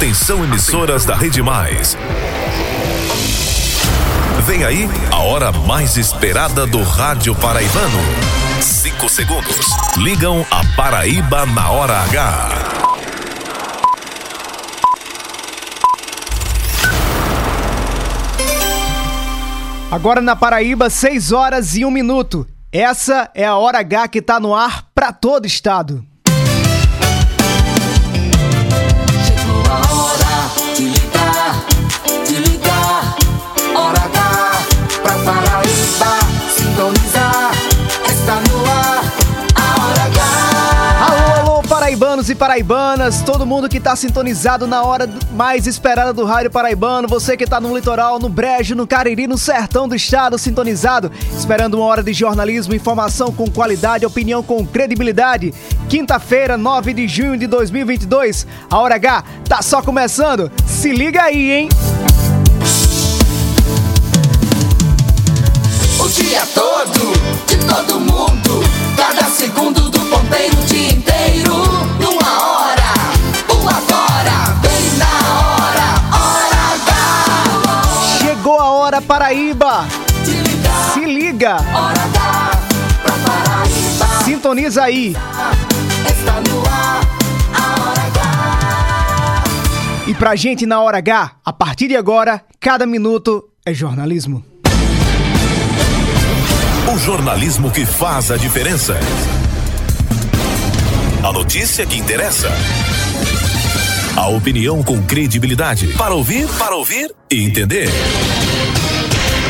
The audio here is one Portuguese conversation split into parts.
Atenção emissoras da Rede Mais. Vem aí a hora mais esperada do rádio paraibano. Cinco segundos. Ligam a Paraíba na hora H. Agora na Paraíba, 6 horas e 1 minuto. Essa é a hora H que tá no ar para todo estado. Paraibanos e paraibanas, todo mundo que tá sintonizado na hora mais esperada do Rádio Paraibano, você que tá no litoral, no Brejo, no Cariri, no sertão do estado, sintonizado, esperando uma hora de jornalismo, informação com qualidade, opinião com credibilidade. Quinta-feira, 9 de junho de 2022, a Hora H tá só começando. Se liga aí, hein? O dia todo, de todo mundo. Cada segundo Paraíba. Se liga, sintoniza aí. Está no ar, a hora H. E pra gente na hora H, a partir de agora, cada minuto é jornalismo. O jornalismo que faz a diferença. A notícia que interessa. A opinião com credibilidade. Para ouvir, para ouvir e entender.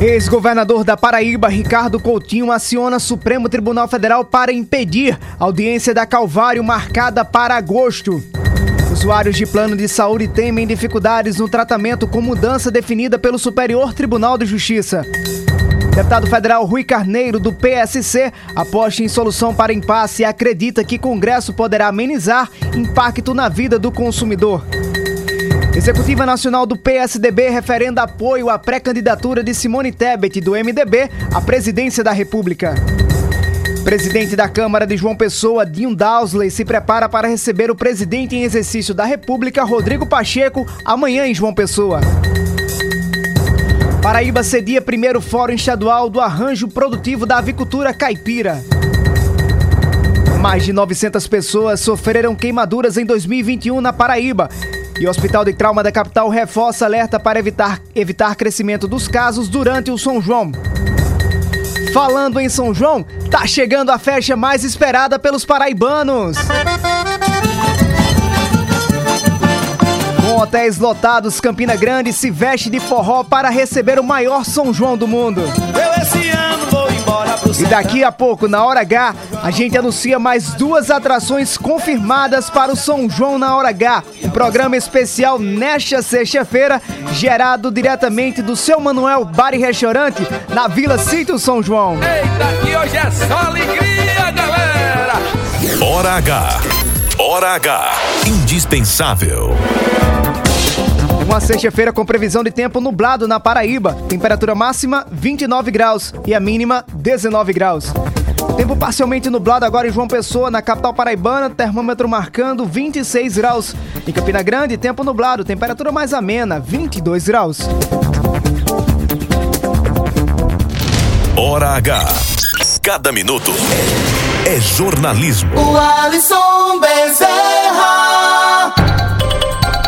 Ex-governador da Paraíba, Ricardo Coutinho, aciona Supremo Tribunal Federal para impedir audiência da Calvário marcada para agosto. Usuários de plano de saúde temem dificuldades no tratamento com mudança definida pelo Superior Tribunal de Justiça. Deputado federal Rui Carneiro, do PSC, aposta em solução para impasse e acredita que Congresso poderá amenizar impacto na vida do consumidor. Executiva Nacional do PSDB referenda apoio à pré-candidatura de Simone Tebet, do MDB, à presidência da República. Presidente da Câmara de João Pessoa, Dinho Dowsley, se prepara para receber o presidente em exercício da República, Rodrigo Pacheco, amanhã em João Pessoa. Paraíba cedia primeiro Fórum Estadual do Arranjo Produtivo da Avicultura Caipira. Mais de 900 pessoas sofreram queimaduras em 2021 na Paraíba. E o Hospital de Trauma da capital reforça alerta para evitar, evitar crescimento dos casos durante o São João. Falando em São João, tá chegando a festa mais esperada pelos paraibanos. Com hotéis lotados, Campina Grande se veste de forró para receber o maior São João do mundo. Eu esse ano vou E daqui a pouco, na hora H, a gente anuncia mais duas atrações confirmadas para o São João na hora H. Um programa especial nesta sexta-feira, gerado diretamente do seu Manuel Bar e Restaurante, na Vila Sítio São João. Eita, que hoje é só alegria, galera! Hora H. Hora H. Indispensável. Uma sexta-feira com previsão de tempo nublado na Paraíba. Temperatura máxima 29 graus e a mínima 19 graus. Tempo parcialmente nublado agora em João Pessoa, na capital paraibana, termômetro marcando 26 graus. Em Campina Grande, tempo nublado, temperatura mais amena, 22 graus. Hora H. Cada minuto é jornalismo. O Alisson Bezerra.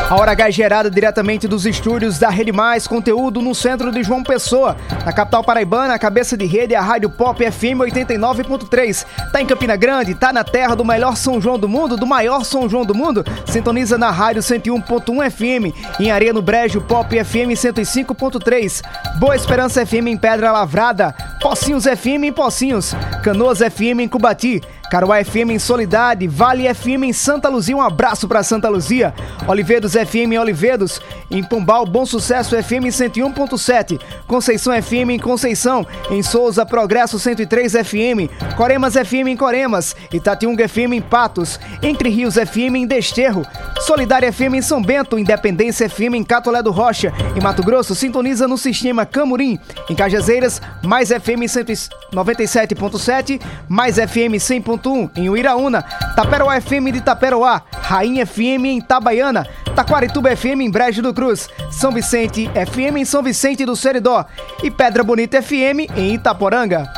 A Hora H é gerada diretamente dos estúdios da Rede Mais, conteúdo no centro de João Pessoa. Na capital paraibana, a cabeça de rede é a Rádio Pop FM 89.3. Tá em Campina Grande, tá na terra do melhor São João do mundo, do maior São João do mundo. Sintoniza na Rádio 101.1 FM. Em Areia no Brejo, Pop FM 105.3. Boa Esperança FM em Pedra Lavrada. Pocinhos FM em Pocinhos, Canoas FM em Cubati, Caruá FM em Solidade, Vale FM em Santa Luzia, um abraço para Santa Luzia, Olivedos FM em Olivedos, em Pombal, Bom Sucesso FM em 101.7, Conceição FM em Conceição, em Souza, Progresso 103 FM, Coremas FM em Coremas, Itatiunga FM em Patos, Entre Rios FM em Desterro, Solidária FM em São Bento, Independência FM em Catolé do Rocha, em Mato Grosso, sintoniza no sistema Camurim, em Cajazeiras, Mais FM em 97.7, Mais FM 100 101.1 em Uiraúna, Taperoá FM de Taperoá, Rainha FM em Itabaiana, Taquarituba FM em Brejo do Cruz, São Vicente FM em São Vicente do Seridó e Pedra Bonita FM em Itaporanga.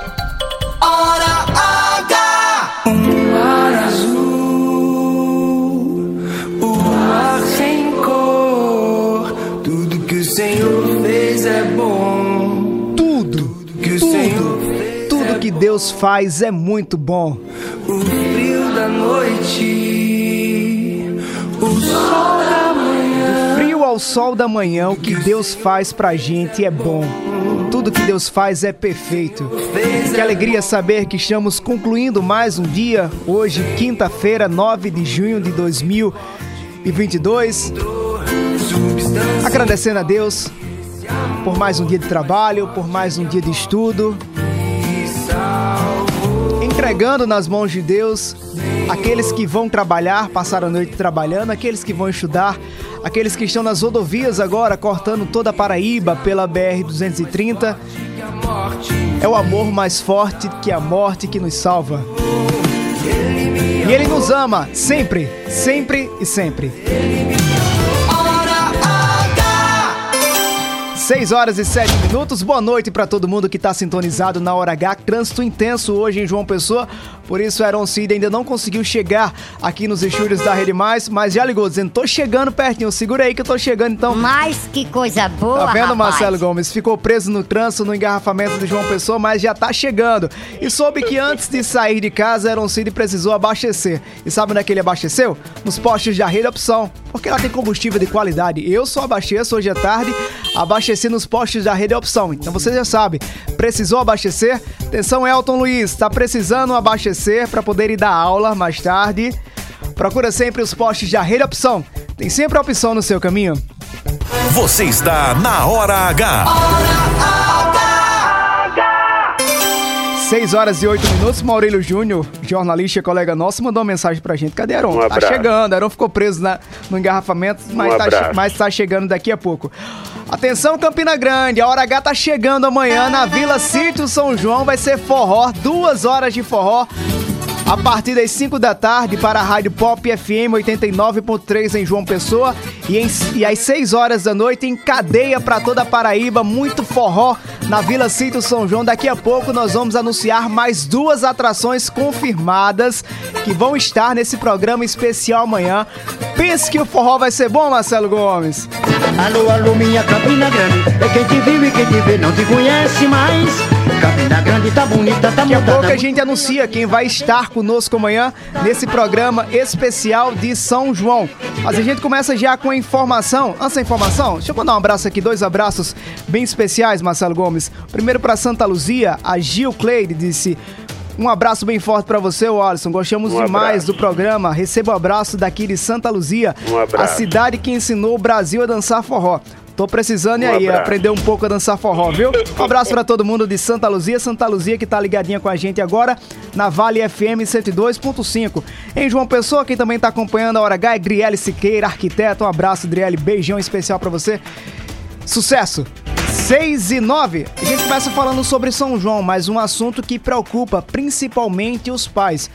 Hora H! Um mar azul, sem cor, tudo que o Senhor fez é bom. Deus faz é muito bom. O frio da noite, o sol da manhã. Frio ao sol da manhã, o que Deus faz pra gente é bom. Tudo que Deus faz é perfeito. Que alegria saber que estamos concluindo mais um dia, hoje, quinta-feira, 9 de junho de 2022. Agradecendo a Deus por mais um dia de trabalho, por mais um dia de estudo. Entregando nas mãos de Deus aqueles que vão trabalhar, passar a noite trabalhando, aqueles que vão estudar, aqueles que estão nas rodovias agora, cortando toda a Paraíba pela BR-230. É o amor mais forte que a morte que nos salva. E Ele nos ama sempre, sempre e sempre. 6 horas e 7 minutos. Boa noite para todo mundo que está sintonizado na Hora H. Trânsito intenso hoje em João Pessoa. Por isso, Aaron Cid ainda não conseguiu chegar aqui nos estúdios da Rede Mais, mas já ligou dizendo: tô chegando pertinho. Segura aí que eu tô chegando então. Mas que coisa boa, Tá vendo, rapaz. Marcelo Gomes? Ficou preso no trânsito, no engarrafamento de João Pessoa, mas já tá chegando. E soube que antes de sair de casa, Aaron Cid precisou abastecer. E sabe onde é que ele abasteceu? Nos postos de Rede Opção. Porque lá tem combustível de qualidade. Eu só abasteço hoje à tarde, abasteci nos postos da Rede Opção. Então você já sabe, precisou abastecer? Atenção, Elton Luiz, tá precisando abastecer para poder ir dar aula mais tarde? Procura sempre os postos da Rede Opção. Tem sempre a opção no seu caminho. Você está na Hora H. 6 horas e 8 minutos, Maurílio Júnior, jornalista e colega nosso, mandou uma mensagem pra gente. Cadê Aron? Um tá chegando, Aron ficou preso na- no engarrafamento, mas, Um tá, mas tá chegando daqui a pouco. Atenção, Campina Grande, a Hora H tá chegando amanhã na Vila Sítio São João, vai ser forró, duas horas de forró. A partir das 5 da tarde para a Rádio Pop FM 89.3 em João Pessoa e, em- e às 6 horas da noite em cadeia para toda a Paraíba, muito forró na Vila Cinto São João. Daqui a pouco nós vamos anunciar mais duas atrações confirmadas que vão estar nesse programa especial amanhã. Pense que o forró vai ser bom, Marcelo Gomes. Alô, alô, minha Campina Grande É quem te viu e quem te vê não te conhece mais Campina Grande tá bonita, tá Daqui a pouco a gente anuncia quem vai estar conosco amanhã nesse programa especial de São João. Mas a gente começa já com a informação. Antes da informação, deixa eu mandar um abraço aqui, dois abraços bem especiais, Marcelo Gomes. Primeiro para Santa Luzia, a Gil Cleide disse. Um abraço bem forte para você, Alisson. Gostamos Um demais abraço. do programa. Receba o abraço daqui de Santa Luzia, Um a cidade que ensinou o Brasil a dançar forró. Tô precisando e Um aí, abraço. aprender um pouco a dançar forró, viu? Um abraço pra todo mundo de Santa Luzia, Santa Luzia que tá ligadinha com a gente agora na Vale FM 102.5. Em João Pessoa, quem também tá acompanhando a Hora H é Griele Siqueira, arquiteto. Um abraço, Griele, beijão especial pra você. Sucesso! 6 e 9. A gente começa falando sobre São João, mas um assunto que preocupa principalmente os pais.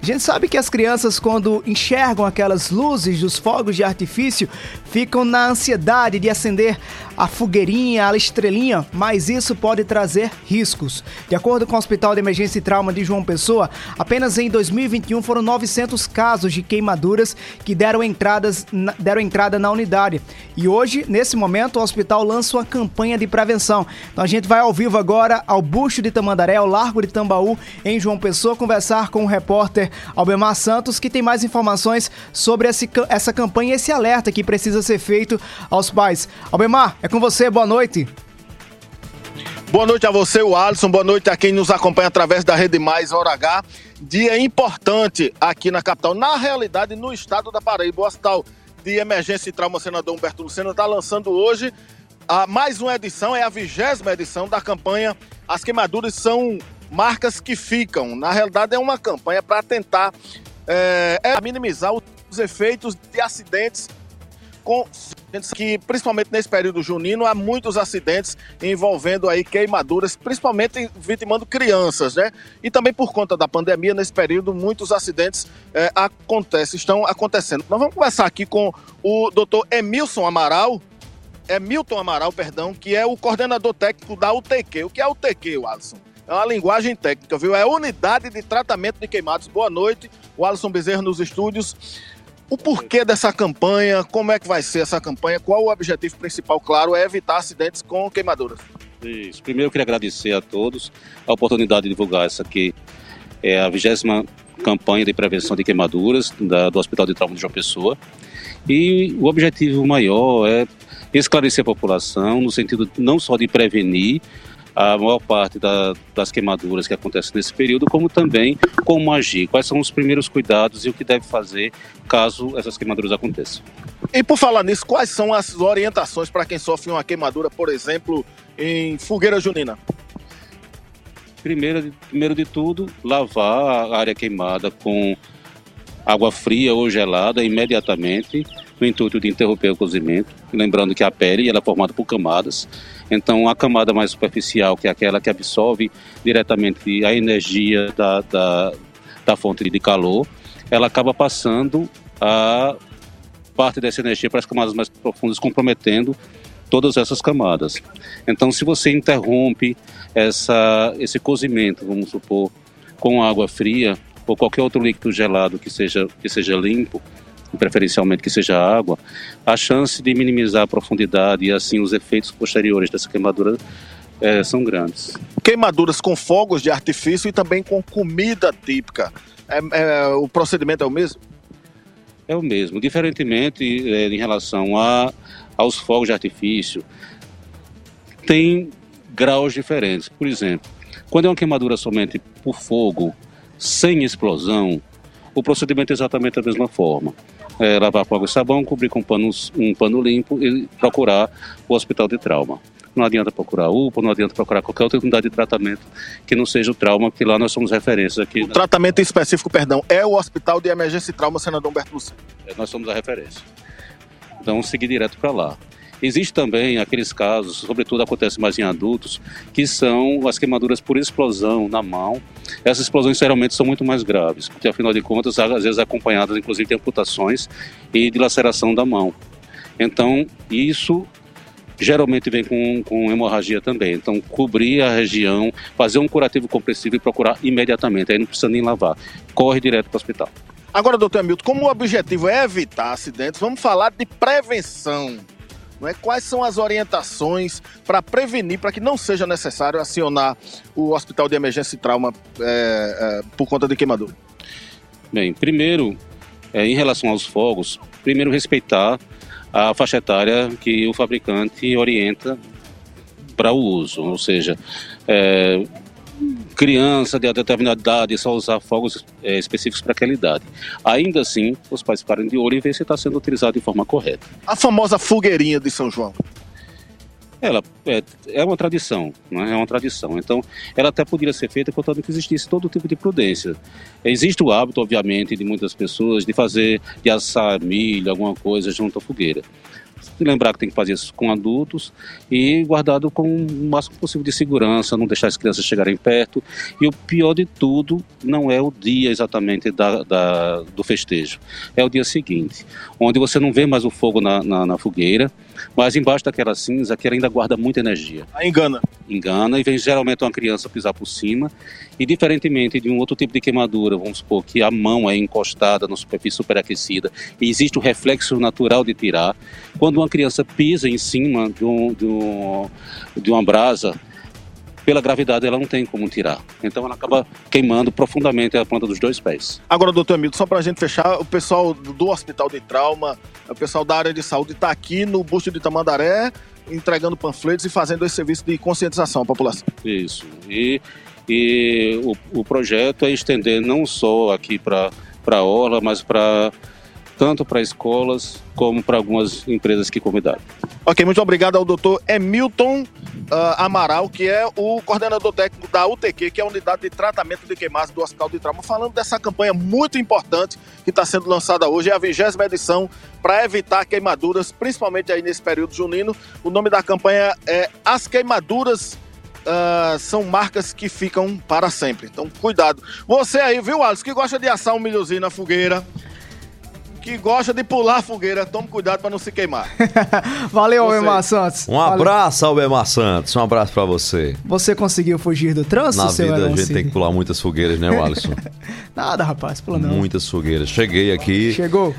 A gente sabe que as crianças, quando enxergam aquelas luzes dos fogos de artifício, ficam na ansiedade de acender a fogueirinha, a estrelinha, mas isso pode trazer riscos. De acordo com o Hospital de Emergência e Trauma de João Pessoa, apenas em 2021 foram 900 casos de queimaduras que deram, entradas, deram entrada na unidade. E hoje, nesse momento, o hospital lança uma campanha de prevenção. Então a gente vai ao vivo agora ao Busto de Tamandaré, ao Largo de Tambaú, em João Pessoa, conversar com o repórter Albemar Santos, que tem mais informações sobre esse essa campanha e esse alerta que precisa ser feito aos pais. Albemar, é com você, boa noite. Boa noite a você, o Alisson. Boa noite a quem nos acompanha através da Rede Mais Hora H. Dia importante aqui na capital, na realidade, no estado da Paraíba. O Hospital de Emergência e Trauma Senador Humberto Lucena está lançando hoje a mais uma edição, é a vigésima edição da campanha As Queimaduras São Marcas que Ficam. Na realidade, é uma campanha para tentar é, é minimizar os efeitos de acidentes com que principalmente nesse período junino há muitos acidentes envolvendo aí queimaduras, principalmente vitimando crianças, né? E também por conta da pandemia nesse período muitos acidentes é, acontecem, estão acontecendo. Nós vamos conversar aqui com o Dr. Emilson Amaral, é Milton Amaral, perdão, que é o coordenador técnico da UTQ. O que é a UTQ, Alisson? É uma linguagem técnica, viu? É Unidade de Tratamento de Queimados. Boa noite, o Alisson Bezerra nos estúdios. O porquê dessa campanha, como é que vai ser essa campanha, qual o objetivo principal, claro, é evitar acidentes com queimaduras. Isso. Primeiro eu queria agradecer a todos a oportunidade de divulgar essa aqui. É a vigésima campanha de prevenção de queimaduras da, do Hospital de Trauma de João Pessoa. E o objetivo maior é esclarecer a população no sentido não só de prevenir, a maior parte da, das queimaduras que acontecem nesse período, como também como agir, quais são os primeiros cuidados e o que deve fazer caso essas queimaduras aconteçam. E por falar nisso, quais são as orientações para quem sofre uma queimadura, por exemplo, em fogueira junina? Primeiro, primeiro de tudo, lavar a área queimada com água fria ou gelada imediatamente, no intuito de interromper o cozimento. Lembrando que a pele ela é formada por camadas, então a camada mais superficial, que é aquela que absorve diretamente a energia da, da, da fonte de calor, ela acaba passando a parte dessa energia para as camadas mais profundas, comprometendo todas essas camadas. Então, se você interrompe essa, esse cozimento, vamos supor, com água fria ou qualquer outro líquido gelado que seja, que seja limpo, preferencialmente que seja água, a chance de minimizar a profundidade e assim os efeitos posteriores dessa queimadura é, são grandes. Queimaduras com fogos de artifício e também com comida típica. É, é, o procedimento é o mesmo? É o mesmo. Diferentemente é, em relação a, aos fogos de artifício, tem graus diferentes. Por exemplo, quando é uma queimadura somente por fogo, sem explosão, o procedimento é exatamente da mesma forma. É, lavar com água e sabão, cobrir com panos, um pano limpo e procurar o hospital de trauma. Não adianta procurar UPA, não adianta procurar qualquer outra unidade de tratamento que não seja o trauma, que lá nós somos referências aqui. O tratamento específico, perdão, é o Hospital de Emergência e Trauma Senador Humberto Luceno. É, nós somos a referência. Então, seguir direto para lá. Existe também aqueles casos, sobretudo acontece mais em adultos, que são as queimaduras por explosão na mão. Essas explosões geralmente são muito mais graves, porque afinal de contas, às vezes acompanhadas inclusive de amputações e de laceração da mão. Então, isso geralmente vem com, com hemorragia também. Então, cobrir a região, fazer um curativo compressivo e procurar imediatamente. Aí não precisa nem lavar. Corre direto para o hospital. Agora, doutor Hamilton, como o objetivo é evitar acidentes, vamos falar de prevenção. Não é? Quais são as orientações para prevenir, para que não seja necessário acionar o Hospital de Emergência e Trauma é, é, por conta de queimadura? Bem, primeiro, é, em relação aos fogos, primeiro respeitar a faixa etária que o fabricante orienta para o uso, ou seja, é, criança de determinada idade só usar fogos é, específicos para aquela idade. Ainda assim, os pais ficarem de olho e ver se está sendo utilizado de forma correta. A famosa fogueirinha de São João. Ela é, é uma tradição, não é? é uma tradição. Então, ela até poderia ser feita contanto que existisse todo tipo de prudência. Existe o hábito, obviamente, de muitas pessoas de fazer, de assar milho, alguma coisa junto à fogueira lembrar que tem que fazer isso com adultos e guardado com o máximo possível de segurança, não deixar as crianças chegarem perto. E o pior de tudo não é o dia exatamente da, da do festejo, é o dia seguinte, onde você não vê mais o fogo na, na, na fogueira, mas embaixo daquela cinza que ainda guarda muita energia. A engana. Engana e vem geralmente uma criança pisar por cima e diferentemente de um outro tipo de queimadura, vamos supor que a mão é encostada na superfície superaquecida e existe o reflexo natural de tirar, quando uma criança pisa em cima de, um, de, um, de uma brasa, pela gravidade ela não tem como tirar. Então ela acaba queimando profundamente a planta dos dois pés. Agora, doutor Hamilton, só para a gente fechar, o pessoal do Hospital de Trauma, o pessoal da área de saúde está aqui no busto de Tamandaré entregando panfletos e fazendo esse serviço de conscientização à população. Isso. E, e o, o projeto é estender não só aqui para a Orla, mas para tanto para escolas como para algumas empresas que convidaram. Ok, muito obrigado ao doutor Emilton ah, Amaral, que é o coordenador técnico da UTQ, que é a Unidade de Tratamento de Queimados do Hospital de Trauma, falando dessa campanha muito importante que está sendo lançada hoje, é a vigésima edição para evitar queimaduras, principalmente aí nesse período junino. O nome da campanha é As Queimaduras ah, são marcas que ficam para sempre. Então, cuidado. Você aí, viu, Alisson, que gosta de assar um milhozinho na fogueira, que gosta de pular a fogueira, tome cuidado para não se queimar. Valeu, Você. Albemar Santos. Um abraço, Albemar Santos. Um abraço pra você. Você conseguiu fugir do trânsito, Na seu vida a gente Cid? tem que pular muitas fogueiras, né, Alisson? Nada, rapaz, pula não. Muitas fogueiras. Cheguei aqui. Chegou.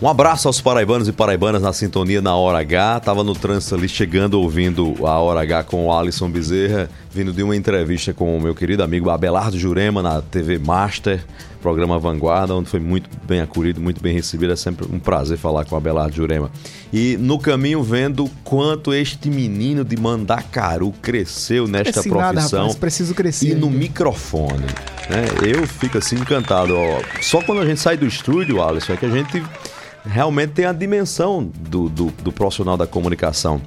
Um abraço aos paraibanos e paraibanas na sintonia na Hora H. Tava no trânsito ali chegando ouvindo a Hora H com o Alisson Bezerra, vindo de uma entrevista com o meu querido amigo Abelardo Jurema na TV Master, programa Vanguarda, onde foi muito bem acolhido, muito bem recebido. É sempre um prazer falar com o Abelardo Jurema. E no caminho vendo quanto este menino de Mandacaru cresceu nesta Cresci nada, profissão rapaz, preciso crescer. e no microfone. Né? Eu fico assim encantado. ó. Só quando a gente sai do estúdio, Alisson, é que a gente realmente tem a dimensão do, do, do profissional da comunicação.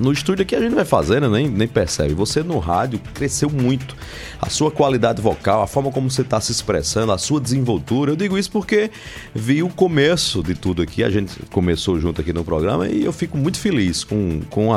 No estúdio aqui a gente vai fazendo, nem, nem percebe. Você no rádio cresceu muito. A sua qualidade vocal, a forma como você está se expressando, a sua desenvoltura. Eu digo isso porque vi o começo de tudo aqui. A gente começou junto aqui no programa e eu fico muito feliz com, com,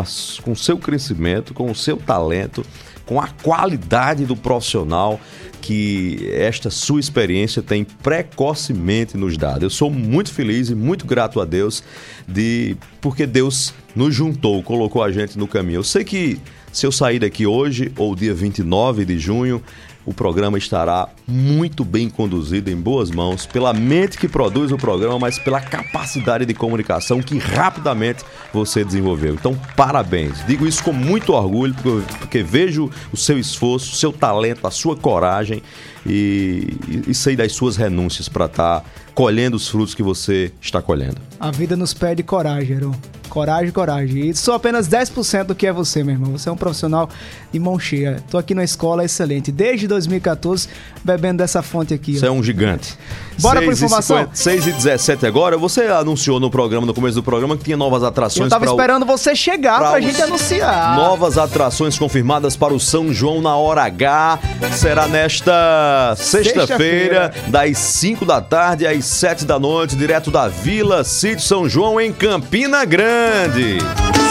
com o seu crescimento, com o seu talento, com a qualidade do profissional que esta sua experiência tem precocemente nos dado. Eu sou muito feliz e muito grato a Deus de porque Deus nos juntou, colocou a gente no caminho. Eu sei que se eu sair daqui hoje ou dia 29 de junho, o programa estará muito bem conduzido, em boas mãos, pela mente que produz o programa, mas pela capacidade de comunicação que rapidamente você desenvolveu. Então, parabéns. Digo isso com muito orgulho, porque, porque vejo o seu esforço, o seu talento, a sua coragem e, e, e sei das suas renúncias para estar colhendo os frutos que você está colhendo. A vida nos pede coragem, Heron. Coragem, coragem. E sou apenas 10% do que é você, meu irmão. Você é um profissional de mão cheia. Tô aqui na escola excelente. Desde 2014, bebendo dessa fonte aqui. ó. Você é um gigante. Bora e informação? 50 6 e 17 agora. Você anunciou no programa, no começo do programa, que tinha novas atrações Eu tava pra o- esperando você chegar pra, pra os gente anunciar. Novas atrações confirmadas para o São João na hora H. Será nesta sexta-feira, Sexta-feira. das 5 da tarde às 7 da noite, direto da Vila Sítio São João, em Campina Grande.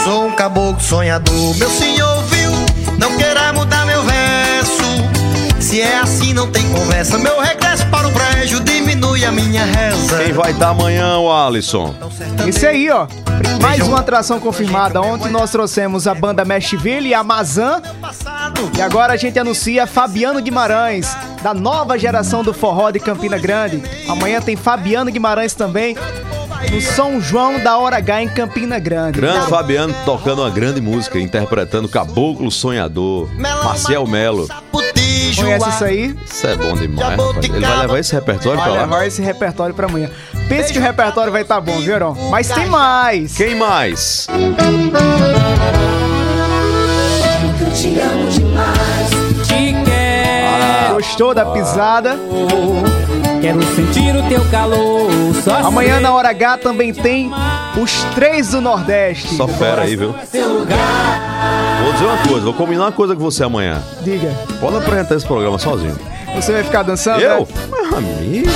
Sou um caboclo sonhador, meu senhor viu? Não queira mudar meu verso. Se é assim, não tem conversa. Meu regresso para o brejo diminui a minha reza. Quem vai estar amanhã, o Alisson? Esse aí, ó. Mais uma atração confirmada. Ontem nós trouxemos a banda Meshville e a Mazan. E agora a gente anuncia Fabiano Guimarães, da nova geração do forró de Campina Grande. Amanhã tem Fabiano Guimarães também, no São João da Hora H em Campina Grande. Grande Tá- Fabiano tocando uma grande música, interpretando Caboclo Sonhador, Marcel Melo. Conhece isso aí? Isso é bom demais, rapaz. Ele vai levar esse repertório Vai pra lá? levar esse repertório pra amanhã. Pense que o repertório vai estar bom, viu, Heron? Mas tem mais. Quem mais? Te amo demais. Te quero. Gostou da pisada? Quero sentir o teu calor. Só Amanhã na Hora H também tem os três do Nordeste. Só fera aí, viu? Vou dizer uma coisa, vou combinar uma coisa com você amanhã. Diga, Pode apresentar esse programa sozinho. você vai ficar dançando? Eu? né? Meu amigo.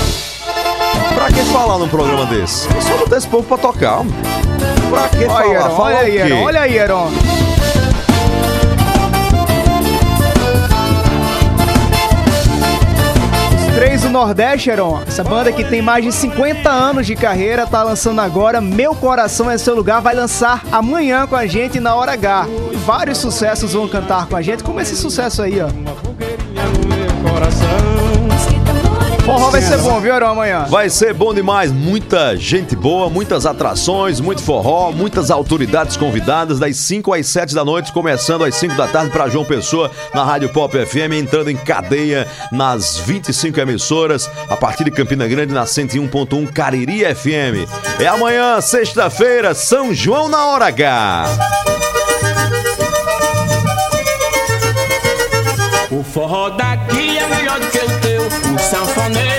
Pra que falar num programa desse? Eu só botar esse povo pra tocar. Pra que Olha falar? Heron, olha aí? Heron, olha aí, Heron. Os Três do Nordeste, Heron. Essa banda que tem mais de 50 anos de carreira, tá lançando agora Meu Coração é Seu Lugar, vai lançar amanhã com a gente na Hora H. Vários sucessos vão cantar com a gente, como esse sucesso aí, ó. Forró forró vai ser bom, viu, Heron, amanhã? Vai ser bom demais. Muita gente boa, muitas atrações, muito forró, muitas autoridades convidadas das 5 às 7 da noite, começando às 5 da tarde para João Pessoa na Rádio Pop FM, entrando em cadeia nas 25 emissoras, a partir de Campina Grande na 101.1 Cariri FM. É amanhã, sexta-feira, São João na hora H. O forró daqui é melhor do que o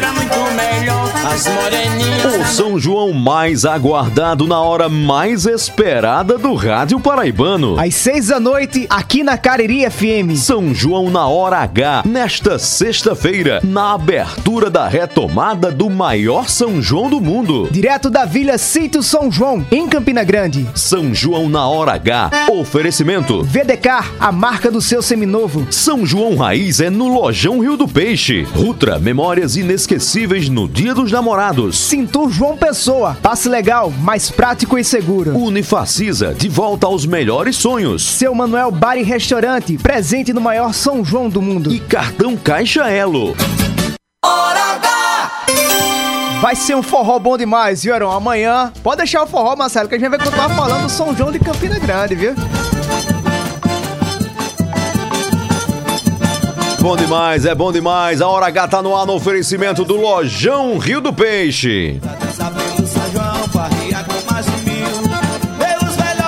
é muito melhor. As moreninhas. O São João mais aguardado na hora mais esperada do rádio paraibano. Às 6 da noite, aqui na Cariri FM. São João na hora H, nesta sexta-feira, na abertura da retomada do maior São João do mundo. Direto da Vila Sítio São João, em Campina Grande. São João na hora H, oferecimento. VDK, a marca do seu seminovo. São João Raiz é no Lojão Rio do Peixe. Rutra, memórias inesquecíveis no Dia dos Namorados. Cintur João Pessoa, passe legal, mais prático e seguro. Unifacisa, de volta aos melhores sonhos. Seu Manuel Bar e Restaurante, presente no maior São João do mundo. E cartão Caixa Elo. Hora H! Vai ser um forró bom demais, viu, Heron? Amanhã, pode deixar o forró, Marcelo, que a gente vai continuar falando do São João de Campina Grande, viu? Bom demais, é bom demais. A Hora H tá no ar no oferecimento do Lojão Rio do Peixe.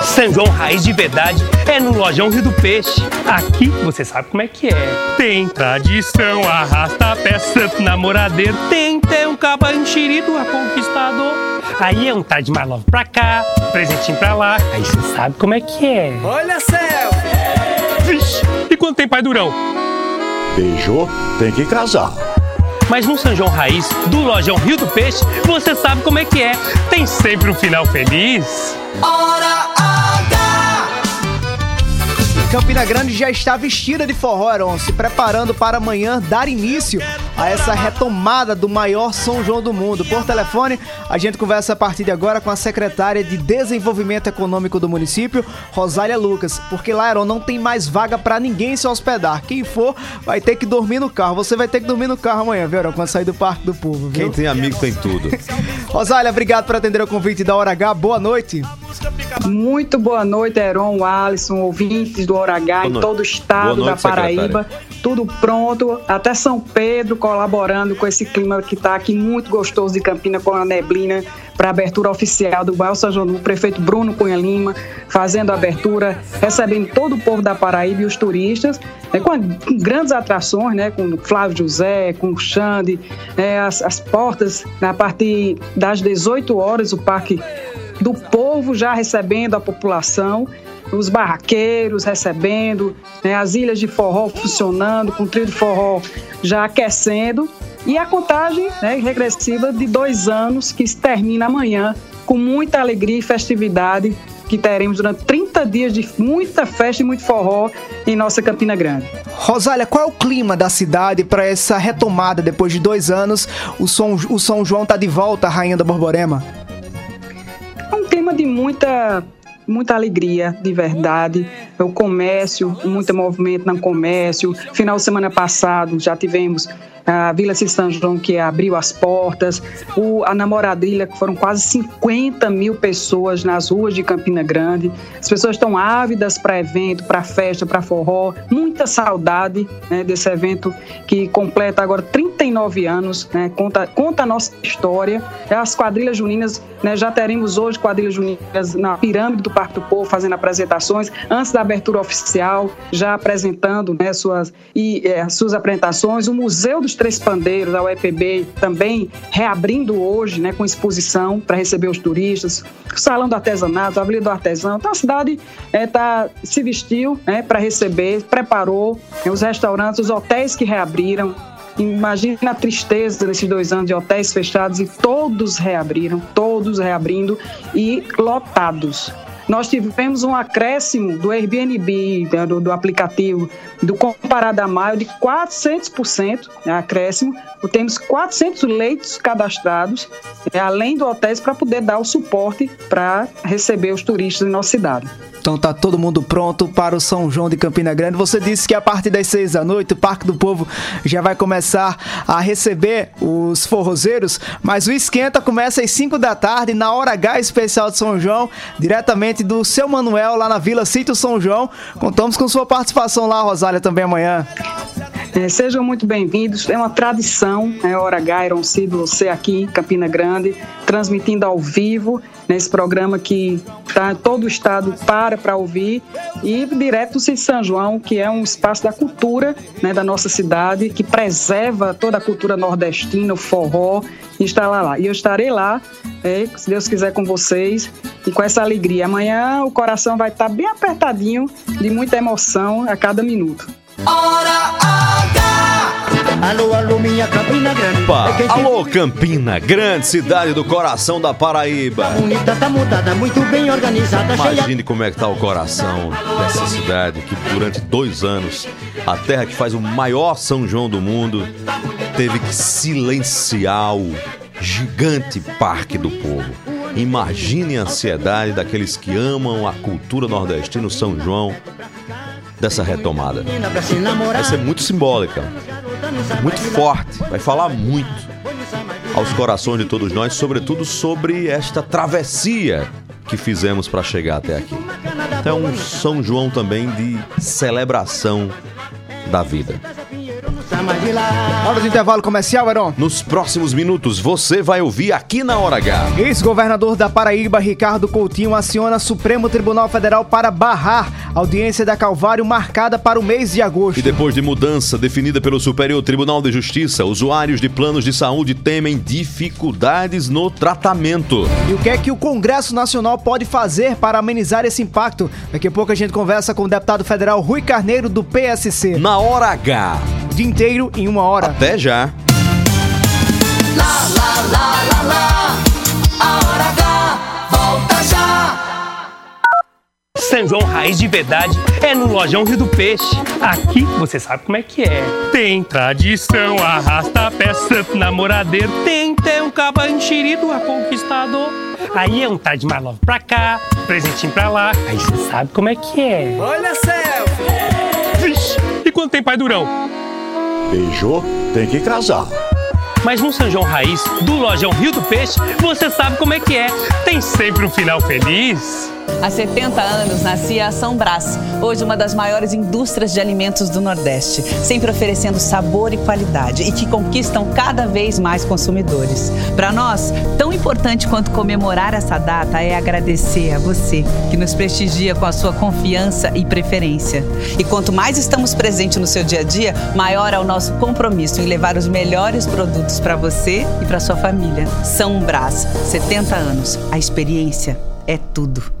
São João Raiz de verdade é no Lojão Rio do Peixe. Aqui você sabe como é que é. Tem tradição, arrasta pé, santo namoradeiro. Tem até um caba enxerido a conquistador. Aí é um tá de mais love pra cá, presentinho pra lá. Aí você sabe como é que é. Olha, céu! Vixe, e quando tem pai durão? Beijou, tem que casar. Mas no São João Raiz, do Lojão Rio do Peixe, você sabe como é que é. Tem sempre um final feliz. Hora H! Campina Grande já está vestida de forró, Heron, se preparando para amanhã dar início a essa retomada do maior São João do mundo. Por telefone, a gente conversa a partir de agora com a secretária de Desenvolvimento Econômico do município, Rosália Lucas, porque lá, Heron, não tem mais vaga para ninguém se hospedar. Quem for vai ter que dormir no carro. Você vai ter que dormir no carro amanhã, viu, Heron, quando sair do Parque do Povo, viu? Quem tem amigo tem tudo. Rosália, obrigado por atender o convite da Hora H. Boa noite. Muito boa noite, Heron, Alisson, ouvintes do Hora H em todo o estado noite, da Paraíba. Tudo pronto, até São Pedro colaborando com esse clima que está aqui muito gostoso de Campina com a neblina para a abertura oficial do bairro São João, o prefeito Bruno Cunha Lima fazendo a abertura, recebendo todo o povo da Paraíba e os turistas, né, com, a- com grandes atrações, né, com Flávio José, com Xande, né, as, as portas a partir das 18 horas, o Parque do Povo já recebendo a população, os barraqueiros recebendo, né, as ilhas de forró funcionando, com o trio de forró já aquecendo, e a contagem né, regressiva de dois anos que se termina amanhã com muita alegria e festividade que teremos durante 30 dias de muita festa e muito forró em nossa Campina Grande. Rosália, qual é o clima da cidade para essa retomada depois de dois anos? O São, o São João tá de volta, Rainha da Borborema? É um clima de muita muita alegria, de verdade. O comércio, muito movimento no comércio. Final de semana passado já tivemos a Vila Cis São João que abriu as portas, o, a namoradilha, que foram quase 50 mil pessoas nas ruas de Campina Grande. As pessoas estão ávidas para evento, para festa, para forró. Muita saudade né, desse evento que completa agora 39 anos, né, conta, conta a nossa história. As quadrilhas juninas, né, já teremos hoje quadrilhas juninas na pirâmide do Parque do Povo fazendo apresentações antes da abertura oficial, já apresentando né, suas, e, é, suas apresentações. O Museu dos Três Pandeiros, da UEPB, também reabrindo hoje né, com exposição para receber os turistas. Salão do Artesanato, a do Artesão. Então a cidade é, tá, se vestiu né, para receber, preparou né, os restaurantes, os hotéis que reabriram. Imagina a tristeza desses dois anos de hotéis fechados e todos reabriram, todos reabrindo e lotados. Nós tivemos um acréscimo do Airbnb, né, do, do aplicativo, do comparado a maio, de 400% né, acréscimo. Temos 400 leitos cadastrados, né, além do hotéis, para poder dar o suporte para receber os turistas em nossa cidade. Então tá todo mundo pronto para o São João de Campina Grande. Você disse que a partir das seis da noite o Parque do Povo já vai começar a receber os forrozeiros, mas o esquenta começa às 5 da tarde na hora H especial de São João, diretamente do seu Manuel lá na Vila Sítio São João. Contamos com sua participação lá, Rosália, também amanhã. É, sejam muito bem-vindos. É uma tradição, é Hora H, Ironcito, você aqui em Campina Grande, transmitindo ao vivo nesse programa que tá, todo o estado para para ouvir e direto Cid São João, que é um espaço da cultura né, da nossa cidade, que preserva toda a cultura nordestina, o forró, e está lá, lá. E eu estarei lá, é, se Deus quiser, com vocês e com essa alegria. Amanhã o coração vai estar bem apertadinho, de muita emoção a cada minuto. Alô, alô, minha Campina Grande. Opa, É alô Campina, grande cidade do coração da Paraíba. Bonita, tá mudada, muito bem organizada, cheia Imagine como é que tá o coração dessa cidade que durante dois anos, a terra que faz o maior São João do mundo, teve que silenciar o gigante Parque do Povo. Imagine a ansiedade daqueles que amam a cultura nordestina, o São João, dessa retomada. Vai ser muito simbólica, muito forte, vai falar muito aos corações de todos nós, sobretudo sobre esta travessia que fizemos para chegar até aqui. Então, um São João também de celebração da vida. Hora do intervalo comercial, Heron. Nos próximos minutos, você vai ouvir aqui na Hora H. Ex-governador da Paraíba, Ricardo Coutinho, aciona Supremo Tribunal Federal para barrar a audiência da Calvário marcada para o mês de agosto. E depois de mudança definida pelo Superior Tribunal de Justiça, usuários de planos de saúde temem dificuldades no tratamento. E o que é que o Congresso Nacional pode fazer para amenizar esse impacto? Daqui a pouco a gente conversa com o deputado federal Rui Carneiro, do PSC. Na Hora H. Dia inteiro em uma hora. Até já. Lá, lá, lá, lá, lá. A hora H volta já. São João Raiz de verdade é no Lojão Rio do Peixe. Aqui você sabe como é que é. Tem tradição, arrasta a peça, namoradeiro. Tem, tem um caba enxerido a conquistador. Aí é um tá de mais love pra cá, presentinho pra lá. Aí você sabe como é que é. Olha, selfie. Vixe, e quando tem pai durão? Beijou, tem que casar. Mas no São João Raiz, do Lojão Rio do Peixe, você sabe como é que é. Tem sempre um final feliz. Há 70 anos nascia a São Brás, hoje uma das maiores indústrias de alimentos do Nordeste, sempre oferecendo sabor e qualidade e que conquistam cada vez mais consumidores. Para nós, tão importante quanto comemorar essa data é agradecer a você que nos prestigia com a sua confiança e preferência. E quanto mais estamos presentes no seu dia a dia, maior é o nosso compromisso em levar os melhores produtos para você e para sua família. São Brás, 70 anos. A experiência é tudo.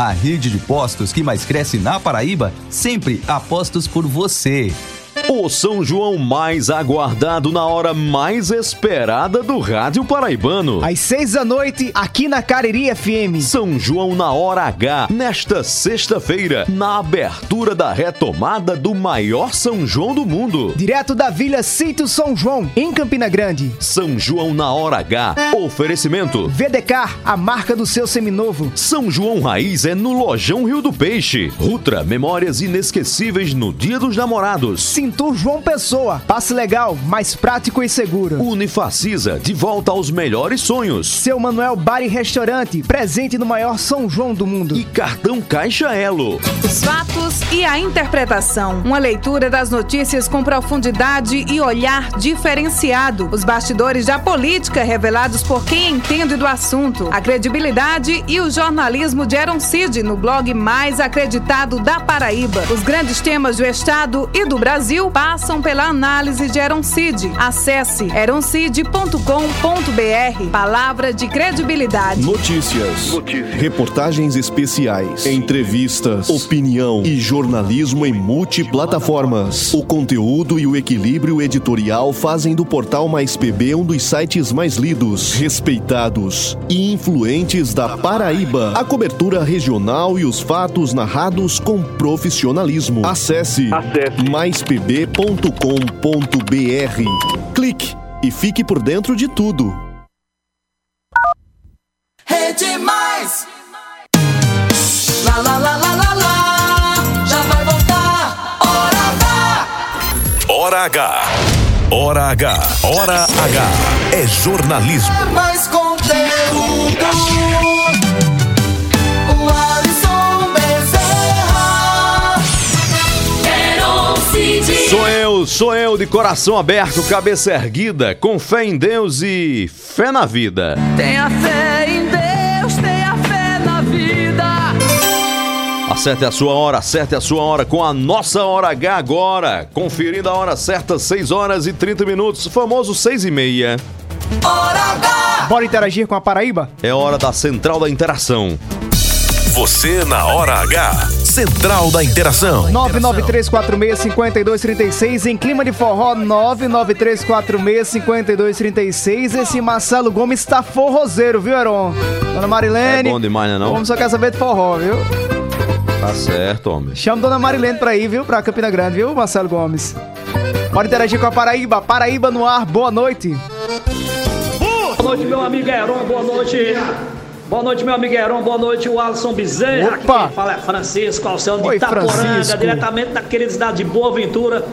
A rede de postos que mais cresce na Paraíba, sempre apostos por você. O São João mais aguardado na hora mais esperada do rádio paraibano. Às seis da noite, aqui na Cariri FM. São João na hora H, nesta sexta-feira, na abertura da retomada do maior São João do mundo. Direto da Vila Sítio São João, em Campina Grande. São João na hora H, oferecimento. VDK, a marca do seu seminovo. São João Raiz é no Lojão Rio do Peixe. Rutra, memórias inesquecíveis no Dia dos Namorados. Cintur João Pessoa, passe legal, mais prático e seguro. Unifacisa, de volta aos melhores sonhos. Seu Manuel Bar e Restaurante, presente no maior São João do mundo. E cartão Caixa Elo. Os fatos e a interpretação. Uma leitura das notícias com profundidade e olhar diferenciado. Os bastidores da política revelados por quem entende do assunto. A credibilidade e o jornalismo de Aaron Cid no blog mais acreditado da Paraíba. Os grandes temas do Estado e do Brasil passam pela análise de Eroncid. Acesse eroncid.com.br. Palavra de credibilidade. Notícias. Reportagens especiais. Entrevistas. Opinião e jornalismo em multiplataformas. O conteúdo e o equilíbrio editorial fazem do portal Mais PB um dos sites mais lidos, respeitados e influentes da Paraíba. A cobertura regional e os fatos narrados com profissionalismo. Acesse, maispb.com.br. Clique e fique por dentro de tudo. Rede Mais. Lá, lá, lá, lá, lá, lá. Já vai voltar. Hora H. Hora H. Hora H. Hora H. É jornalismo. É mais conteúdo. Sou eu, sou eu de coração aberto, cabeça erguida, com fé em Deus e fé na vida. Tenha fé em Deus, tenha fé na vida. Acerte a sua hora, acerte a sua hora com a nossa Hora H agora. Conferindo a hora certa, 6 horas e 30 minutos, famoso 6 e meia. Hora H. Bora interagir com a Paraíba? É hora da central da interação. Você na Hora H. Central da Interação. 993465236 em clima de forró 993465236. Esse Marcelo Gomes tá forrozeiro, viu, Heron? Dona Marilene. É bom demais, né não? Homem só quer saber de forró, viu? Tá certo, homem. Chama Dona Marilene pra ir, viu? Pra Campina Grande, viu, Marcelo Gomes? Pode interagir com a Paraíba. Paraíba no ar, boa noite. Boa noite, meu amigo Heron, boa noite. Boa noite, meu amigo Heron, boa noite, o Alisson Bezerra. Aqui Opa! quem fala é Francisco, Alceu de Oi, Itaporanga, Francisco. diretamente da querida cidade de Boa Ventura.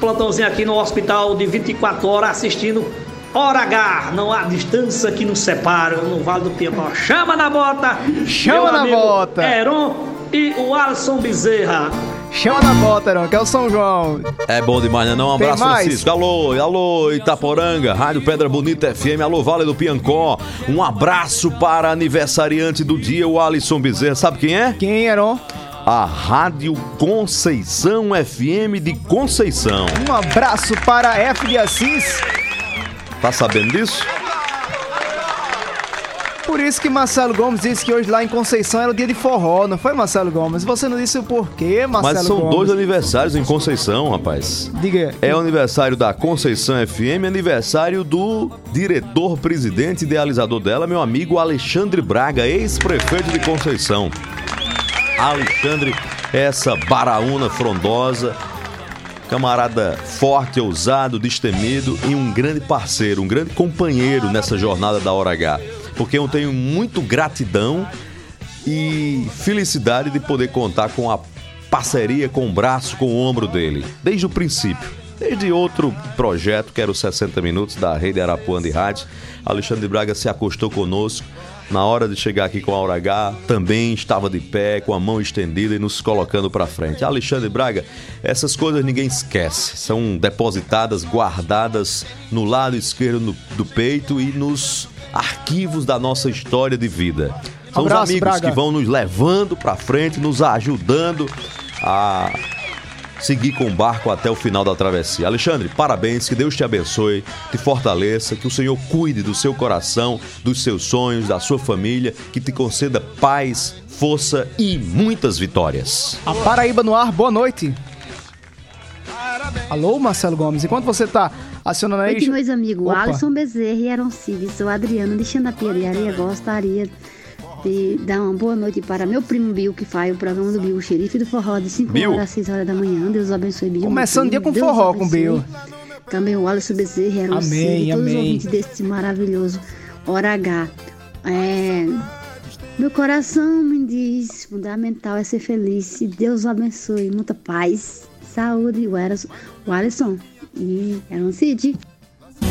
Plantãozinho aqui no hospital de 24 horas assistindo Hora H. Não há distância que nos separa no Vale do Piancó. Chama na bota! Chama na bota. Heron e o Alisson Bezerra. Chama na bota, Heron, que é o São João. É bom demais, né? Não, um Tem abraço, mais? Francisco. Alô, alô, Itaporanga, Rádio Pedra Bonita FM, alô, Vale do Piancó. Um abraço para aniversariante do dia, o Alisson Bezerra. Sabe quem é? Quem, Heron? A Rádio Conceição FM de Conceição. Um abraço para a F de Assis. Tá sabendo disso? Por isso que Marcelo Gomes disse que hoje lá em Conceição era o dia de forró, não foi, Marcelo Gomes? Você não disse o porquê, Marcelo Mas são Gomes? dois aniversários em Conceição, rapaz. Diga. É o aniversário da Conceição FM, aniversário do diretor, presidente idealizador dela, meu amigo Alexandre Braga, ex-prefeito de Conceição. Alexandre, essa baraúna frondosa, camarada forte, ousado, destemido e um grande parceiro, um grande companheiro nessa jornada da Hora H. Porque eu tenho muito gratidão e felicidade de poder contar com a parceria, com o braço, com o ombro dele, desde o princípio. Desde outro projeto, que era o 60 Minutos, da Rede Arapuã de Rádio, Alexandre Braga se acostou conosco. Na hora de chegar aqui com a Hora H, também estava de pé, com a mão estendida e nos colocando para frente. Alexandre Braga, essas coisas ninguém esquece. São depositadas, guardadas no lado esquerdo do, do peito e nos arquivos da nossa história de vida. São Abraço, os amigos Braga. que vão nos levando para frente, nos ajudando a seguir com o barco até o final da travessia. Alexandre, parabéns, que Deus te abençoe, te fortaleça, que o Senhor cuide do seu coração, dos seus sonhos, da sua família, que te conceda paz, força e muitas vitórias. A Paraíba no ar, boa noite. Alô, Marcelo Gomes, enquanto você tá acionando aí... Noite, meus amigos. Opa. Alisson Bezerra e Aaron Cid. Sou Adriana de de Areia. De dar uma boa noite para meu primo Bill, que faz o programa do Bill, o xerife do forró, de 5 Bill. horas às 6 horas da manhã. Deus abençoe, Bill. Começando o dia com. Deus forró com abençoe. Bill. Também o Alisson Bezerra e Amém, Cid. Todos os ouvintes desse maravilhoso Hora H. É, Meu coração me diz, fundamental é ser feliz. E Deus abençoe. Muita paz, saúde. O Alisson, o Alisson e Aaron Cid.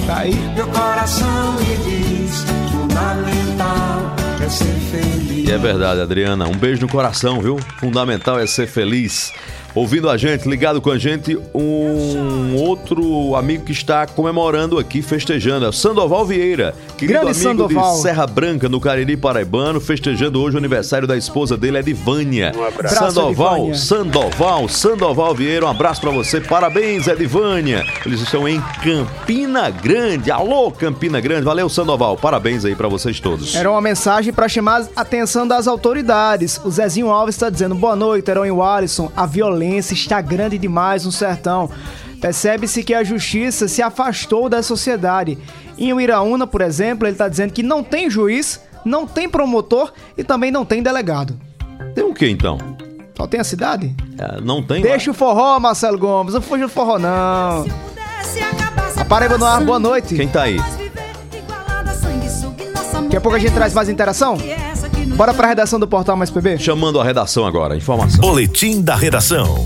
Tá aí. Meu coração me diz, fundamental é ser feliz. E é verdade, Adriana. Um beijo no coração, viu? Fundamental é ser feliz. Ouvindo a gente, ligado com a gente, um outro amigo que está comemorando aqui, festejando, é Sandoval Vieira, querido Grande amigo Sandoval. de Serra Branca, no Cariri Paraibano, festejando hoje o aniversário da esposa dele, Edivânia. Um abraço. Sandoval, Edivânia. Sandoval, Sandoval Vieira, um abraço pra você, parabéns, Edivânia. Eles estão em Campina Grande, alô Campina Grande, valeu Sandoval, parabéns aí pra vocês todos. Era uma mensagem para chamar a atenção das autoridades. O Zezinho Alves está dizendo: boa noite, Herói Wallison. A violência está grande demais no sertão. Percebe-se que a justiça se afastou da sociedade. Em Uiraúna, por exemplo, ele está dizendo que não tem juiz, não tem promotor e também não tem delegado. Tem o que então? Só tem a cidade? É, não tem? Deixa o forró, Marcelo Gomes. Não fuja do forró, não. A Paraíba no ar, boa noite. Quem tá aí? Daqui a pouco a gente traz mais interação. Bora pra redação do Portal Mais PB? Chamando a redação agora, informação. Boletim da redação.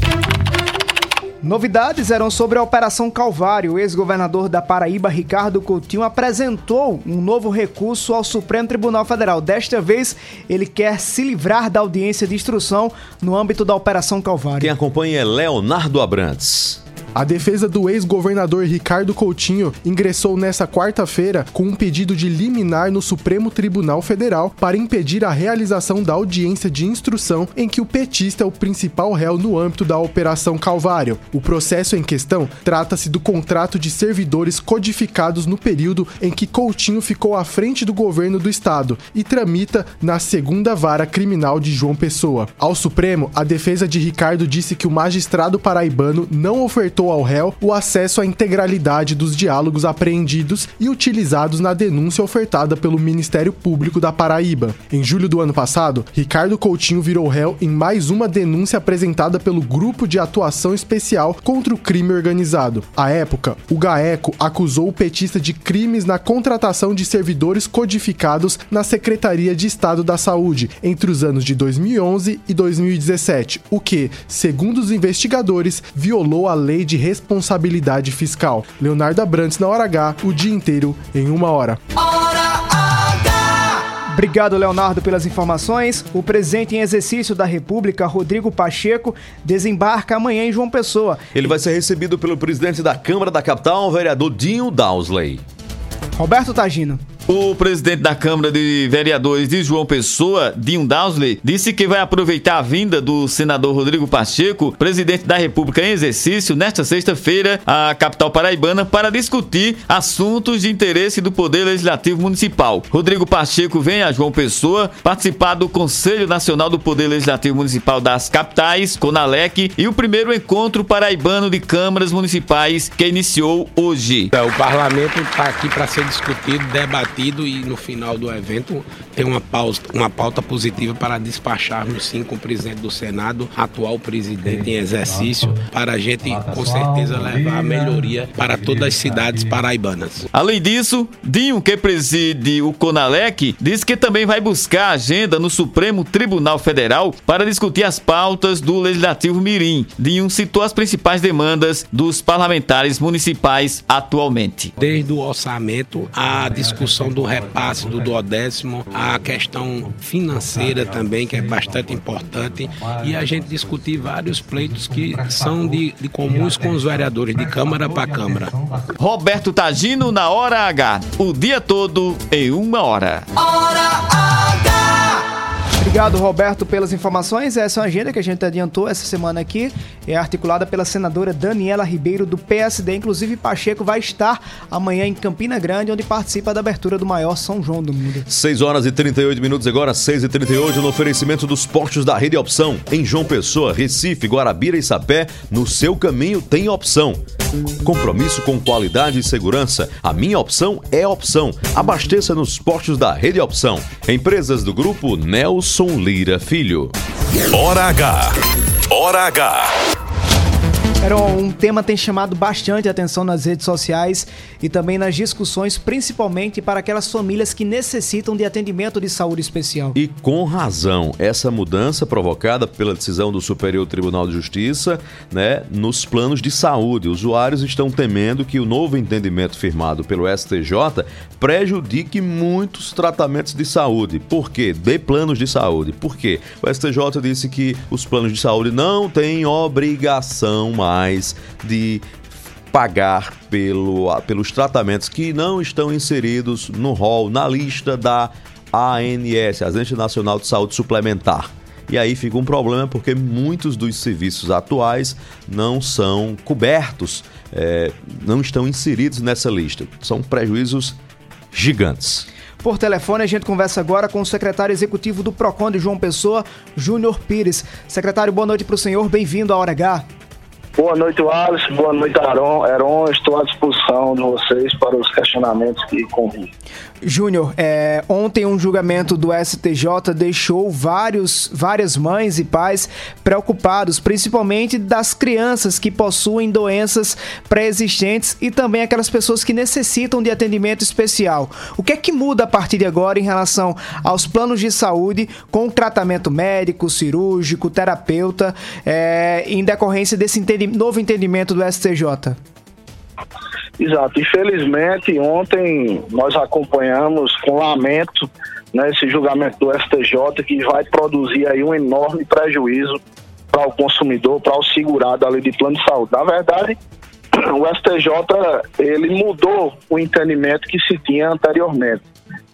Novidades eram sobre a Operação Calvário. O ex-governador da Paraíba, Ricardo Coutinho, apresentou um novo recurso ao Supremo Tribunal Federal. Desta vez, ele quer se livrar da audiência de instrução no âmbito da Operação Calvário. Quem acompanha é Leonardo Abrantes. A defesa do ex-governador Ricardo Coutinho ingressou nesta quarta-feira com um pedido de liminar no Supremo Tribunal Federal para impedir a realização da audiência de instrução em que o petista é o principal réu no âmbito da Operação Calvário. O processo em questão trata-se do contrato de servidores codificados no período em que Coutinho ficou à frente do governo do estado e tramita na segunda vara criminal de João Pessoa. Ao Supremo, a defesa de Ricardo disse que o magistrado paraibano não ofertou ao réu o acesso à integralidade dos diálogos apreendidos e utilizados na denúncia ofertada pelo Ministério Público da Paraíba. Em julho do ano passado, Ricardo Coutinho virou réu em mais uma denúncia apresentada pelo Grupo de Atuação Especial contra o Crime Organizado. À época, o GAECO acusou o petista de crimes na contratação de servidores codificados na Secretaria de Estado da Saúde entre os anos de 2011 e 2017, o que, segundo os investigadores, violou a lei de responsabilidade fiscal. Leonardo Abrantes na hora H, o dia inteiro em uma hora. Obrigado, Leonardo, pelas informações. O presidente em exercício da República, Rodrigo Pacheco, desembarca amanhã em João Pessoa. Ele vai ser recebido pelo presidente da Câmara da Capital, o vereador Dinho Dowsley. Roberto Tagino. O presidente da Câmara de Vereadores de João Pessoa, Dinho Dowsley, disse que vai aproveitar a vinda do senador Rodrigo Pacheco, presidente da República em exercício, nesta sexta-feira, à capital paraibana, para discutir assuntos de interesse do Poder Legislativo Municipal. Rodrigo Pacheco vem a João Pessoa participar do Conselho Nacional do Poder Legislativo Municipal das Capitais, CONALEC, e o primeiro encontro paraibano de câmaras municipais que iniciou hoje. O parlamento está aqui para ser discutido, debatido e no final do evento tem uma pauta, uma pauta positiva para despacharmos sim com o presidente do Senado, atual presidente em exercício, para a gente com certeza levar a melhoria para todas as cidades paraibanas. Além disso, Dinho, que preside o CONALEC, disse que também vai buscar agenda no Supremo Tribunal Federal para discutir as pautas do Legislativo Mirim. Dinho citou as principais demandas dos parlamentares municipais atualmente. Desde o orçamento, a discussão do repasse do duodécimo, a questão financeira também, que é bastante importante, e a gente discutir vários pleitos que são de, de comuns com os vereadores, de Câmara para Câmara. Roberto Tagino na Hora H. O dia todo em uma hora. Obrigado, Roberto, pelas informações. Essa é uma agenda que a gente adiantou essa semana aqui. É articulada pela senadora Daniela Ribeiro, do PSD. Inclusive, Pacheco vai estar amanhã em Campina Grande, onde participa da abertura do maior São João do mundo. 6 horas e 38 minutos agora, 6 e 38 no oferecimento dos postos da Rede Opção. Em João Pessoa, Recife, Guarabira e Sapé, no seu caminho tem opção. Compromisso com qualidade e segurança. A minha opção é opção. Abasteça nos postos da Rede Opção. Empresas do grupo Nelson Lira Filho. Hora H. Hora H. Era um tema tem chamado bastante atenção nas redes sociais e também nas discussões, principalmente para aquelas famílias que necessitam de atendimento de saúde especial. E com razão, essa mudança provocada pela decisão do Superior Tribunal de Justiça, né, nos planos de saúde. Usuários estão temendo que o novo entendimento firmado pelo STJ prejudique muitos tratamentos de saúde. Por quê? De planos de saúde. Por quê? O STJ disse que os planos de saúde não têm obrigação mais de pagar pelo, pelos tratamentos que não estão inseridos no rol, na lista da ANS, Agência Nacional de Saúde Suplementar. E aí fica um problema porque muitos dos serviços atuais não são cobertos, é, não estão inseridos nessa lista. São prejuízos gigantes. Por telefone, a gente conversa agora com o secretário executivo do PROCON de João Pessoa, Júnior Pires. Secretário, boa noite para o senhor, bem-vindo à Hora H. Boa noite, Wallace. Boa noite, Aron. Heron, estou à disposição de vocês para os questionamentos que convivem. Júnior, é, ontem um julgamento do STJ deixou vários, várias mães e pais preocupados, principalmente das crianças que possuem doenças pré-existentes e também aquelas pessoas que necessitam de atendimento especial. O que é que muda a partir de agora em relação aos planos de saúde com tratamento médico, cirúrgico, terapeuta, é, em decorrência desse entendi novo entendimento do STJ? Exato. Infelizmente, ontem nós acompanhamos com lamento né, esse julgamento do STJ que vai produzir aí um enorme prejuízo para o consumidor, para o segurado ali de plano de saúde. Na verdade, o STJ ele mudou o entendimento que se tinha anteriormente.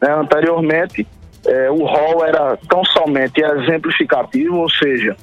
Né? Anteriormente, eh, o rol era tão somente exemplificativo, ou seja,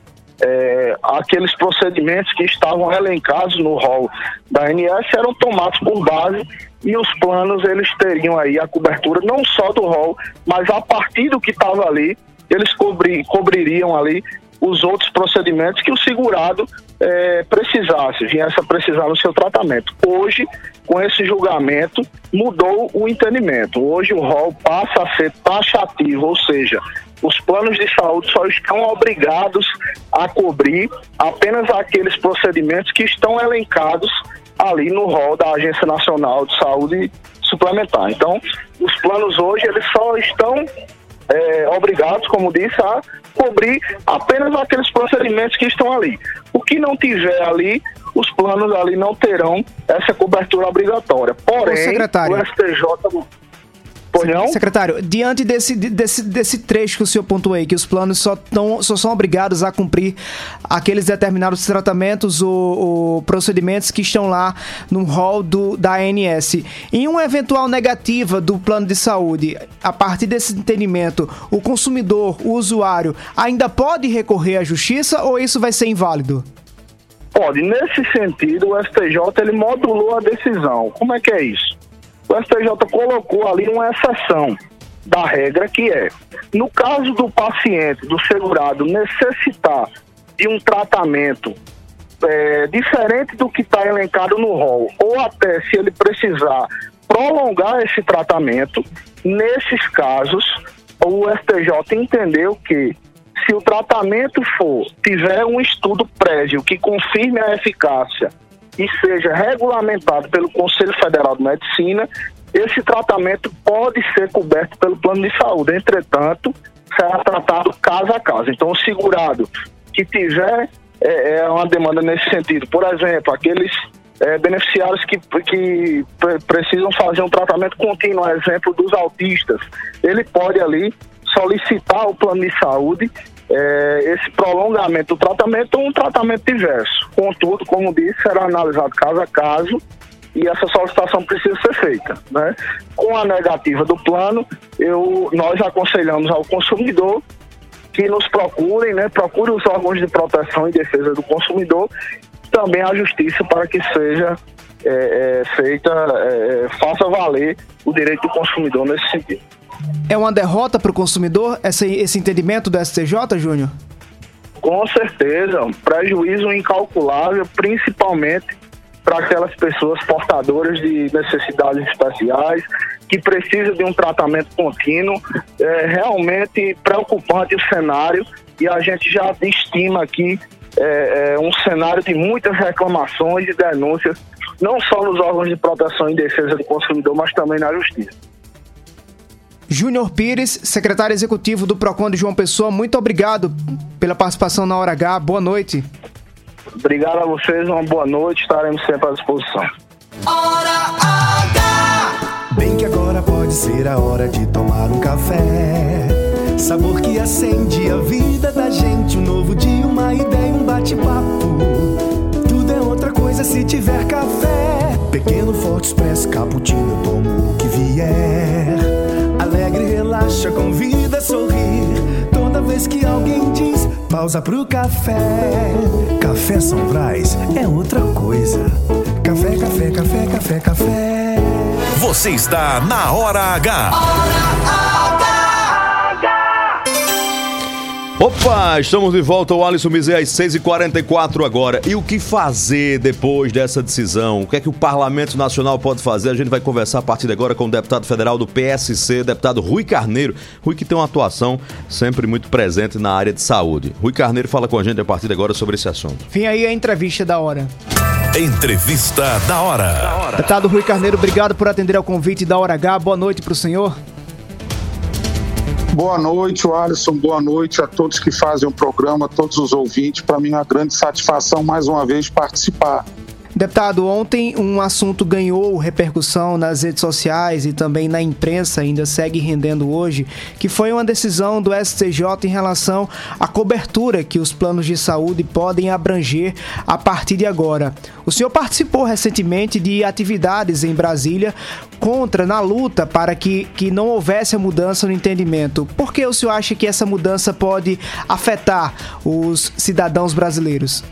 é, aqueles procedimentos que estavam elencados no rol da ANS eram tomados por base e os planos eles teriam aí a cobertura não só do rol, mas a partir do que estava ali, eles cobri, cobririam ali os outros procedimentos que o segurado é, precisasse, viesse a precisar no seu tratamento. Hoje, com esse julgamento, mudou o entendimento. Hoje o rol passa a ser taxativo, ou seja, os planos de saúde só estão obrigados a cobrir apenas aqueles procedimentos que estão elencados ali no rol da Agência Nacional de Saúde Suplementar. Então, os planos hoje eles só estão é, obrigados, como disse, a cobrir apenas aqueles procedimentos que estão ali. O que não tiver ali, os planos ali não terão essa cobertura obrigatória. Porém, o STJ Pois não? Secretário, diante desse, desse, desse trecho que o senhor pontuou aí, que os planos só, tão, só são obrigados a cumprir aqueles determinados tratamentos ou, ou procedimentos que estão lá no rol do, da ANS. Em uma eventual negativa do plano de saúde, a partir desse entendimento, o consumidor, o usuário, ainda pode recorrer à justiça ou isso vai ser inválido? Pode. Nesse sentido, o STJ ele modulou a decisão. Como é que é isso? O STJ colocou ali uma exceção da regra que é, no caso do paciente, do segurado, necessitar de um tratamento é, diferente do que está elencado no rol, ou até se ele precisar prolongar esse tratamento, nesses casos, o STJ entendeu que se o tratamento for, tiver um estudo prévio que confirme a eficácia e seja regulamentado pelo Conselho Federal de Medicina, esse tratamento pode ser coberto pelo plano de saúde. Entretanto, será tratado caso a caso. Então, o segurado que tiver é, é uma demanda nesse sentido, por exemplo, aqueles é, beneficiários que, que precisam fazer um tratamento contínuo, exemplo dos autistas, ele pode ali solicitar o plano de saúde é, esse prolongamento do tratamento ou um tratamento diverso. Contudo, como disse, será analisado caso a caso e essa solicitação precisa ser feita. Né? Com a negativa do plano, eu, nós aconselhamos ao consumidor que nos procurem, né, procure os órgãos de proteção e defesa do consumidor, também a justiça para que seja é, é, feita, é, faça valer o direito do consumidor nesse sentido. É uma derrota para o consumidor esse, esse entendimento do STJ, Júnior? Com certeza, um prejuízo incalculável, principalmente para aquelas pessoas portadoras de necessidades especiais, que precisam de um tratamento contínuo. É realmente preocupante o cenário e a gente já estima aqui é, é um cenário de muitas reclamações e denúncias, não só nos órgãos de proteção e defesa do consumidor, mas também na justiça. Júnior Pires, secretário executivo do PROCON de João Pessoa, muito obrigado pela participação na Hora H. Boa noite. Obrigado a vocês, uma boa noite, estaremos sempre à disposição. Bem que agora pode ser a hora de tomar um café. Sabor que acende a vida da gente. Um novo dia, uma ideia, um bate-papo. Tudo é outra coisa se tiver café. Pequeno, forte, expresso, cappuccino, eu tomo o que vier. Alegre, relaxa, convida a sorrir. Toda vez que alguém diz pausa pro café. Café São Brás é outra coisa. Café, café, café, café, café. Você está na Hora H. Opa, estamos de volta, o Alisson Mizé às 6h44 agora. E o que fazer depois dessa decisão? O que é que o Parlamento Nacional pode fazer? A gente vai conversar a partir de agora com o deputado federal do PSC, deputado Rui Carneiro. Rui que tem uma atuação sempre muito presente na área de saúde. Rui Carneiro fala com a gente a partir de agora sobre esse assunto. Vem aí a entrevista da hora. Entrevista da hora. Deputado Rui Carneiro, obrigado por atender ao convite da Hora H. Boa noite para o senhor. Boa noite, Alisson. Boa noite a todos que fazem o programa, a todos os ouvintes. Para mim é uma grande satisfação mais uma vez participar. Deputado, ontem um assunto ganhou repercussão nas redes sociais e também na imprensa, ainda segue rendendo hoje, que foi uma decisão do STJ em relação à cobertura que os planos de saúde podem abranger a partir de agora. O senhor participou recentemente de atividades em Brasília contra, na luta para que, que não houvesse a mudança no entendimento. Por que o senhor acha que essa mudança pode afetar os cidadãos brasileiros?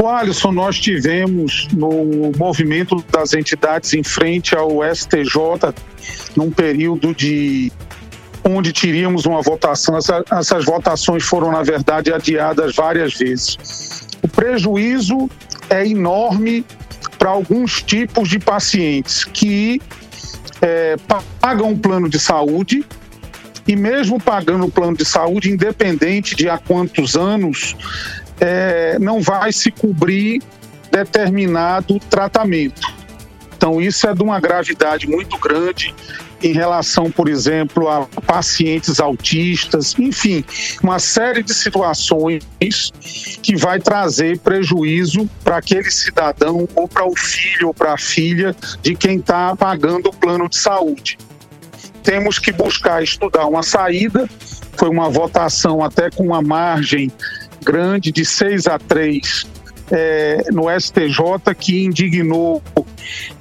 O Alisson, nós tivemos no movimento das entidades em frente ao STJ, num período de onde teríamos uma votação. Essa, essas votações foram, na verdade, adiadas várias vezes. O prejuízo é enorme para alguns tipos de pacientes que é, pagam o plano de saúde e mesmo pagando o plano de saúde, independente de há quantos anos, é, não vai se cobrir determinado tratamento. Então, isso é de uma gravidade muito grande em relação, por exemplo, a pacientes autistas, enfim, uma série de situações que vai trazer prejuízo para aquele cidadão ou para o filho ou para a filha de quem está pagando o plano de saúde. Temos que buscar estudar uma saída. Foi uma votação até com uma margem grande de 6 a 3 é, no STJ que indignou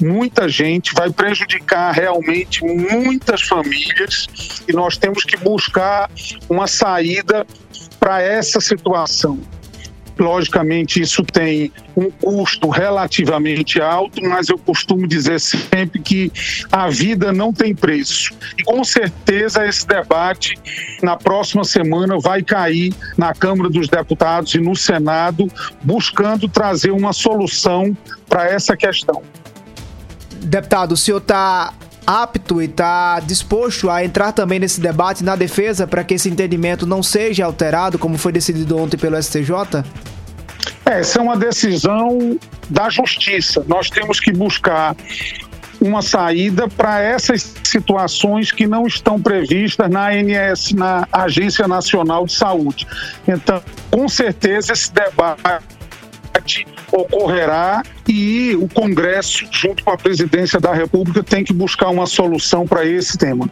muita gente, vai prejudicar realmente muitas famílias e nós temos que buscar uma saída para essa situação. Logicamente, isso tem um custo relativamente alto, mas eu costumo dizer sempre que a vida não tem preço. E com certeza esse debate na próxima semana vai cair na Câmara dos Deputados e no Senado, buscando trazer uma solução para essa questão. Deputado, o senhor está apto e está disposto a entrar também nesse debate na defesa para que esse entendimento não seja alterado, como foi decidido ontem pelo STJ? Essa é uma decisão da justiça. Nós temos que buscar uma saída para essas situações que não estão previstas na ANS, na Agência Nacional de Saúde. Então, com certeza, esse debate ocorrerá e o Congresso, junto com a presidência da República, tem que buscar uma solução para esse tema.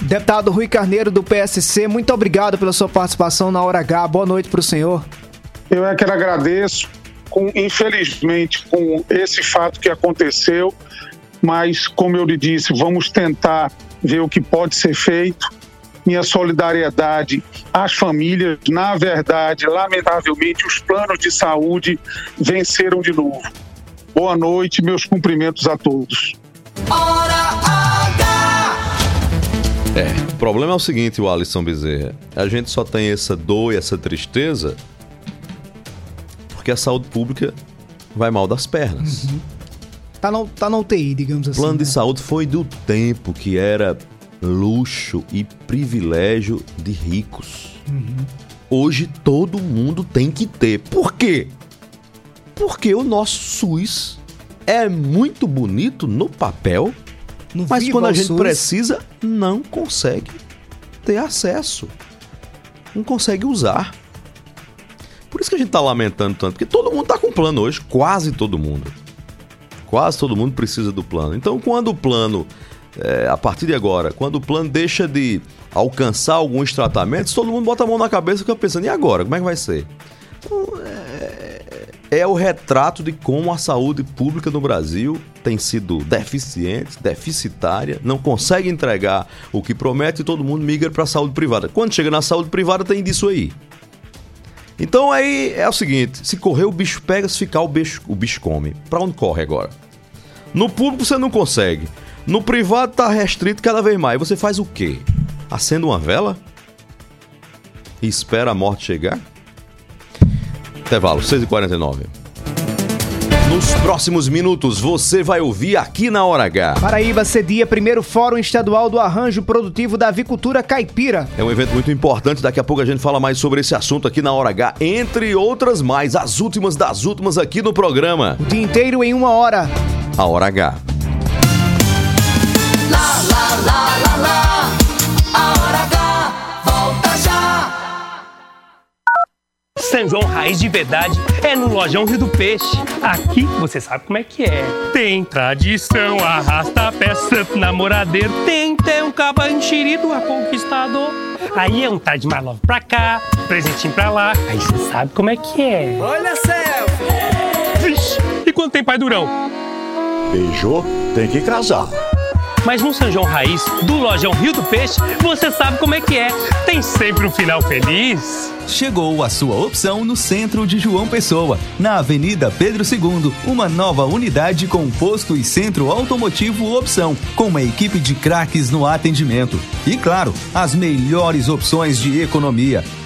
Deputado Rui Carneiro, do PSC, muito obrigado pela sua participação na Hora H. Boa noite para o senhor. Eu é que agradeço, com, infelizmente, com esse fato que aconteceu, mas, como eu lhe disse, vamos tentar ver o que pode ser feito. Minha solidariedade às famílias. Na verdade, lamentavelmente, os planos de saúde venceram de novo. Boa noite, meus cumprimentos a todos. É, o problema é o seguinte, o Alisson Bezerra. A gente só tem essa dor e essa tristeza porque a saúde pública vai mal das pernas. Uhum. Tá, na, tá na UTI, digamos assim. O plano né? de saúde foi do tempo que era luxo e privilégio de ricos. Uhum. Hoje todo mundo tem que ter. Por quê? Porque o nosso SUS é muito bonito no papel, mas viva quando a gente SUS. precisa, não consegue ter acesso. Não consegue usar. Por isso que a gente tá lamentando tanto, porque todo mundo tá com plano hoje, quase todo mundo. Quase todo mundo precisa do plano. Então, quando o plano, é, a partir de agora, quando o plano deixa de alcançar alguns tratamentos, todo mundo bota a mão na cabeça e fica pensando, e agora? Como é que vai ser? Então, é, é o retrato de como a saúde pública no Brasil tem sido deficiente, deficitária, não consegue entregar o que promete e todo mundo migra para a saúde privada. Quando chega na saúde privada, tem disso aí. Então aí é o seguinte: se correr, o bicho pega, se ficar, o bicho, o bicho come. Pra onde corre agora? No público você não consegue. No privado tá restrito cada vez mais. Você faz o quê? Acende uma vela? E espera a morte chegar? Intervalo, 6h49. Nos próximos minutos você vai ouvir aqui na Hora H. Paraíba cedia primeiro Fórum Estadual do Arranjo Produtivo da Avicultura Caipira. É um evento muito importante, daqui a pouco a gente fala mais sobre esse assunto aqui na Hora H, entre outras mais, as últimas das últimas aqui no programa. O dia inteiro em uma hora. A Hora H. Lá, lá, lá, lá, lá. A hora H volta já. São João Raiz de Verdade é no Lojão Rio do Peixe. Aqui você sabe como é que é. Tem tradição, arrasta pé, santo namoradeiro. Tem até um caba enxerido a conquistador. Aí é um tá de malove pra cá, presentinho pra lá. Aí você sabe como é que é. Olha a selfie! Vixe, e quando tem pai durão? Beijou, tem que casar. Mas no São João Raiz, do Lojão Rio do Peixe, você sabe como é que é. Tem sempre um final feliz. Chegou a sua opção no centro de João Pessoa, na Avenida Pedro II, uma nova unidade com posto e centro automotivo opção, com uma equipe de craques no atendimento. E claro, as melhores opções de economia.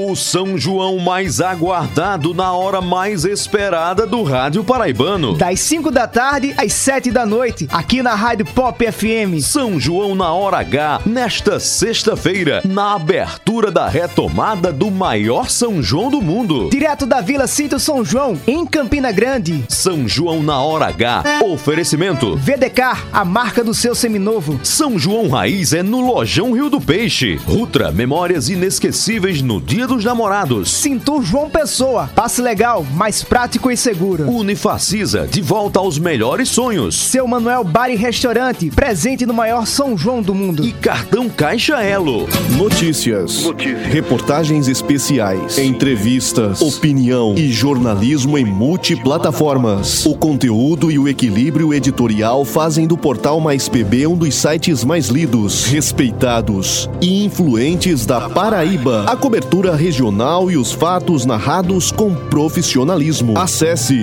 O São João mais aguardado na hora mais esperada do Rádio Paraibano. Das 5 da tarde às 7 da noite, aqui na Rádio Pop FM. São João na hora H, nesta sexta-feira, na abertura da retomada do maior São João do mundo. Direto da Vila Sítio São João, em Campina Grande. São João na hora H, oferecimento. VDK, a marca do seu seminovo. São João Raiz é no Lojão Rio do Peixe. Rutra, memórias inesquecíveis no Dia dos Namorados. Cintur João Pessoa, passe legal, mais prático e seguro. Unifacisa, de volta aos melhores sonhos. Seu Manuel Bar e Restaurante, presente no maior São João do mundo. E cartão Caixa Elo. Notícias, reportagens especiais, entrevistas, opinião e jornalismo em multiplataformas. O conteúdo e o equilíbrio editorial fazem do portal Mais PB um dos sites mais lidos, respeitados e influentes da Paraíba. A cobertura regional e os fatos narrados com profissionalismo. Acesse,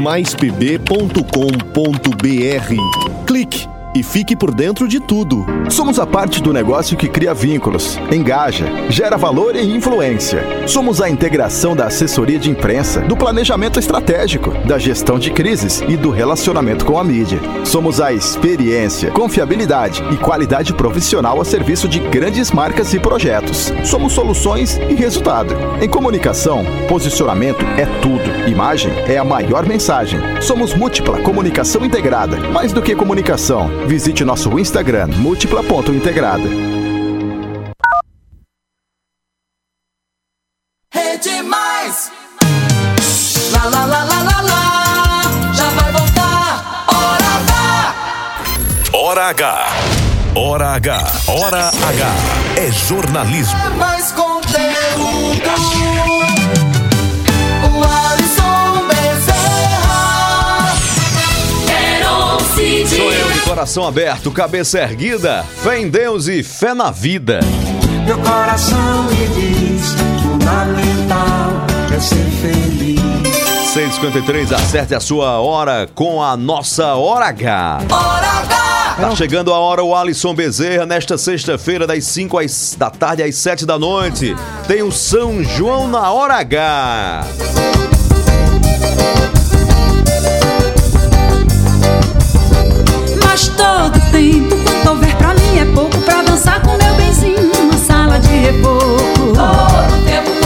maispb.com.br. Clique e fique por dentro de tudo. Somos a parte do negócio que cria vínculos, engaja, gera valor e influência. Somos a integração da assessoria de imprensa, do planejamento estratégico, da gestão de crises e do relacionamento com a mídia. Somos a experiência, confiabilidade e qualidade profissional a serviço de grandes marcas e projetos. Somos soluções e resultado. Em comunicação, posicionamento é tudo. Imagem é a maior mensagem. Somos múltipla comunicação integrada. Mais do que comunicação, visite nosso Instagram múltipla.integrada. Rede Mais. Lá, lá, lá, lá, lá, lá. Já vai voltar. Hora H. Hora H. Hora H. Hora H. É jornalismo. Mais conteúdo. Sou eu de coração aberto, cabeça erguida, fé em Deus e fé na vida. Meu coração me diz: fundamental é ser feliz. 653, acerte a sua hora com a nossa Hora H. Hora H. Tá chegando a hora o Alisson Bezerra nesta sexta-feira das 5 às- da tarde às 7 da noite. Tem o São João na Hora H. Mas todo tempo, quanto houver pra mim é pouco pra dançar com meu benzinho numa sala de reboco. Todo tempo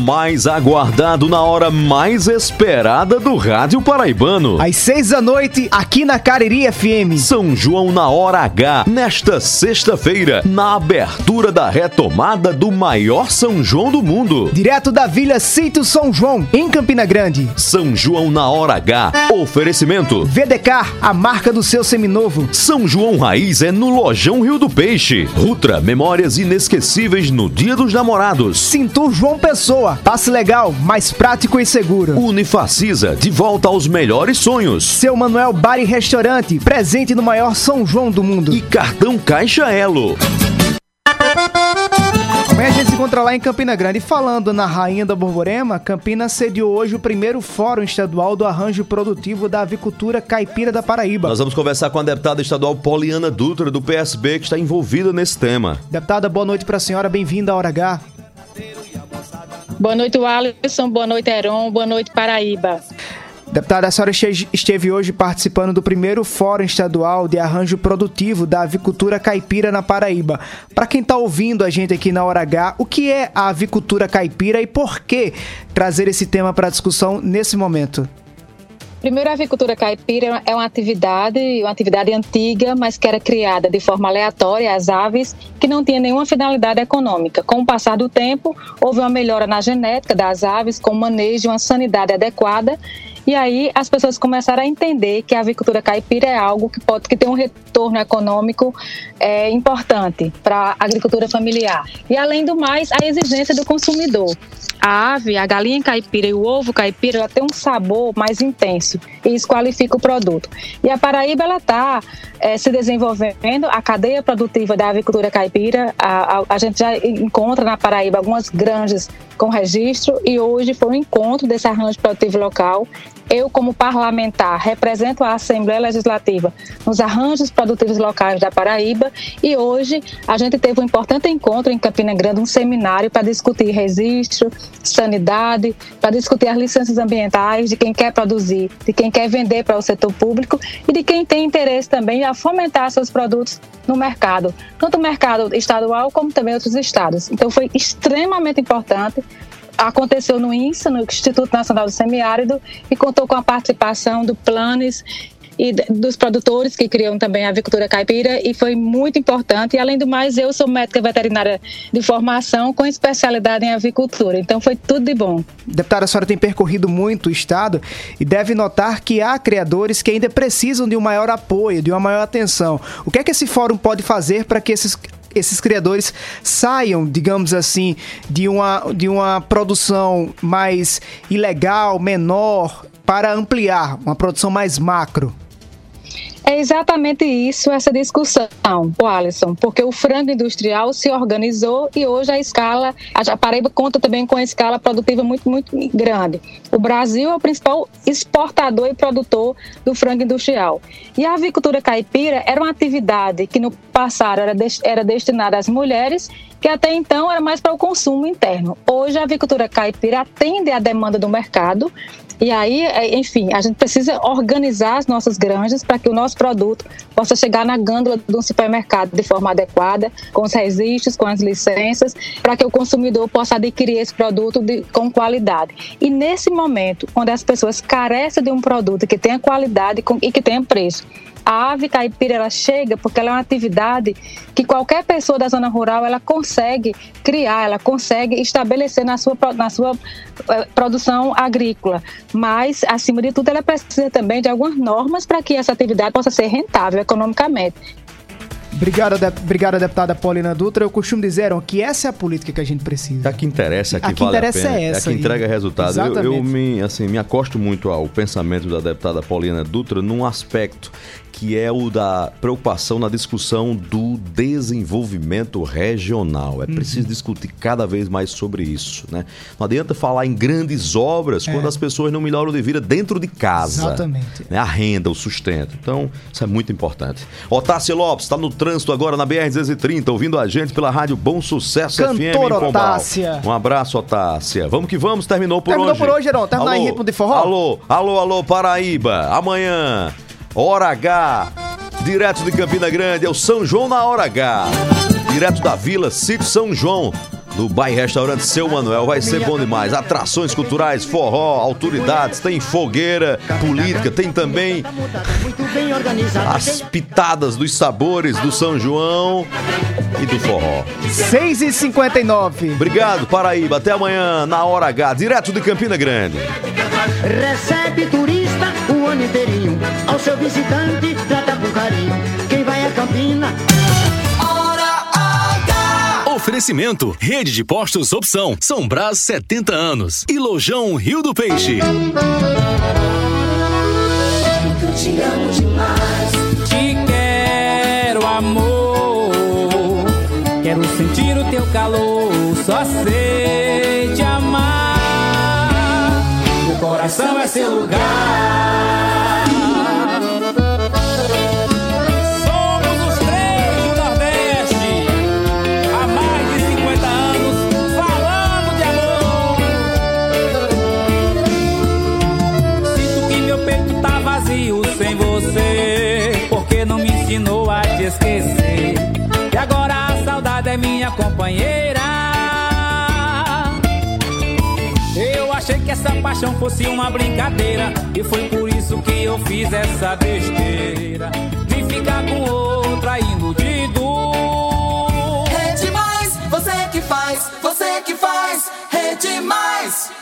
mais aguardado na hora mais esperada do rádio paraibano. Às 6 da noite, aqui na Cariri FM. São João na Hora H, nesta sexta-feira, na abertura da retomada do maior São João do mundo. Direto da Vila Sítio São João, em Campina Grande. São João na Hora H, oferecimento. VDK, a marca do seu seminovo. São João Raiz é no Lojão Rio do Peixe. Rutra, memórias inesquecíveis no Dia dos Namorados. Cintur João Pessoa, passe legal, mais prático e seguro. Unifacisa, de volta aos melhores sonhos. Seu Manuel Bar e Restaurante, presente no maior São João do mundo. E cartão Caixa Elo. Amanhã a gente se encontra lá em Campina Grande. E falando na Rainha da Borborema, Campina sediou hoje o primeiro Fórum Estadual do Arranjo Produtivo da Avicultura Caipira da Paraíba. Nós vamos conversar com a deputada estadual Poliana Dutra, do PSB, que está envolvida nesse tema. Deputada, boa noite para a senhora, bem-vinda à Hora H. Boa noite, Alisson. Boa noite, Heron. Boa noite, Paraíba. Deputada, a senhora este- esteve hoje participando do primeiro Fórum Estadual de Arranjo Produtivo da Avicultura Caipira na Paraíba. Para quem está ouvindo a gente aqui na Hora H, o que é a avicultura caipira e por que trazer esse tema para discussão nesse momento? Primeiro, a avicultura caipira é uma atividade, uma atividade antiga, mas que era criada de forma aleatória às aves, que não tinha nenhuma finalidade econômica. Com o passar do tempo, houve uma melhora na genética das aves, com o manejo e uma sanidade adequada. E aí as pessoas começaram a entender que a avicultura caipira é algo que pode que tem um retorno econômico é, importante para a agricultura familiar. E além do mais, a exigência do consumidor. A ave, a galinha caipira e o ovo caipira, tem um sabor mais intenso e isso qualifica o produto. E a Paraíba ela está se desenvolvendo, a cadeia produtiva da avicultura caipira, a, a- a gente já encontra na Paraíba algumas granjas com registro e hoje foi um encontro desse arranjo produtivo local. Eu, como parlamentar, represento a Assembleia Legislativa nos arranjos produtivos locais da Paraíba e hoje a gente teve um importante encontro em Campina Grande, um seminário para discutir registro, sanidade, para discutir as licenças ambientais de quem quer produzir, de quem quer vender para o setor público e de quem tem interesse também a fomentar seus produtos no mercado, tanto o mercado estadual como também outros estados. Então foi extremamente importante aconteceu no INSA, no Instituto Nacional do Semiárido, e contou com a participação do Planes e dos produtores que criam também a avicultura caipira e foi muito importante. E além do mais, eu sou médica veterinária de formação com especialidade em avicultura, então foi tudo de bom. Deputada, a senhora tem percorrido muito o estado e deve notar que há criadores que ainda precisam de um maior apoio, de uma maior atenção. O que é que esse fórum pode fazer para que esses esses criadores saiam, digamos assim, de uma, de uma produção mais ilegal, menor, para ampliar uma produção mais macro? É exatamente isso, essa discussão, o Alisson, porque o frango industrial se organizou e hoje a escala, a Paraíba conta também com a escala produtiva muito, muito grande. O Brasil é o principal exportador e produtor do frango industrial. E a avicultura caipira era uma atividade que no passado era, era destinada às mulheres, que até então era mais para o consumo interno. Hoje a avicultura caipira atende à demanda do mercado e aí, é, enfim, a gente precisa organizar as nossas granjas para que o nosso produto possa chegar na gândula do supermercado de forma adequada, com os registros, com as licenças, para que o consumidor possa adquirir esse produto de- com qualidade. E nesse momento, quando as pessoas carecem de um produto que tenha qualidade e que tenha preço, A ave caipira ela chega porque ela é uma atividade que qualquer pessoa da zona rural ela consegue criar, ela consegue estabelecer na sua, na sua eh, produção agrícola. Mas, acima de tudo, ela precisa também de algumas normas para que essa atividade possa ser rentável economicamente. Obrigado, de... Obrigado, deputada Paulina Dutra. Eu costumo dizer ó, que essa é a política que a gente precisa. A que interessa, a que A que vale interessa a pena. é essa a que entrega resultado. Eu, eu Exatamente. me, assim, me acosto muito ao pensamento da deputada Paulina Dutra num aspecto que é o da preocupação na discussão do desenvolvimento regional. É Uhum. preciso discutir cada vez mais sobre isso. Né? Não adianta falar em grandes obras É. quando as pessoas não melhoram de vida dentro de casa. Exatamente. né? A renda, o sustento. Então, isso é muito importante. Otávio Lopes está no trânsito agora na BR-230, ouvindo a gente pela rádio Bom Sucesso FM Cantora Pombal. Otácia. Um abraço, Otácia. Vamos que vamos, terminou por Terminou hoje. por hoje, Heron. Terminar em ritmo de forró? Alô, alô, alô, Paraíba. Amanhã, Hora H, direto de Campina Grande, é o São João na Hora H. Direto da Vila Sítio São João. Do Bairro Restaurante Seu Manuel, vai ser bom demais. Atrações culturais, forró, autoridades, tem fogueira, política, tem também as pitadas dos sabores do São João e do forró. 6 e 59 Obrigado, Paraíba. Até amanhã, na hora H, direto de Campina Grande. Recebe turista o seu visitante, trata com carinho. Quem vai a Campina. Oferecimento: Rede de Postos Opção, São Brás 70 anos e Lojão Rio do Peixe. Eu te amo demais. Te quero, amor. Quero sentir o teu calor. Só sei te amar. Meu coração é seu lugar. Companheira. Eu achei que essa paixão fosse uma brincadeira. E foi por isso que eu fiz essa besteira. De ficar com outra iludido. É demais, você que faz, você que faz, é demais.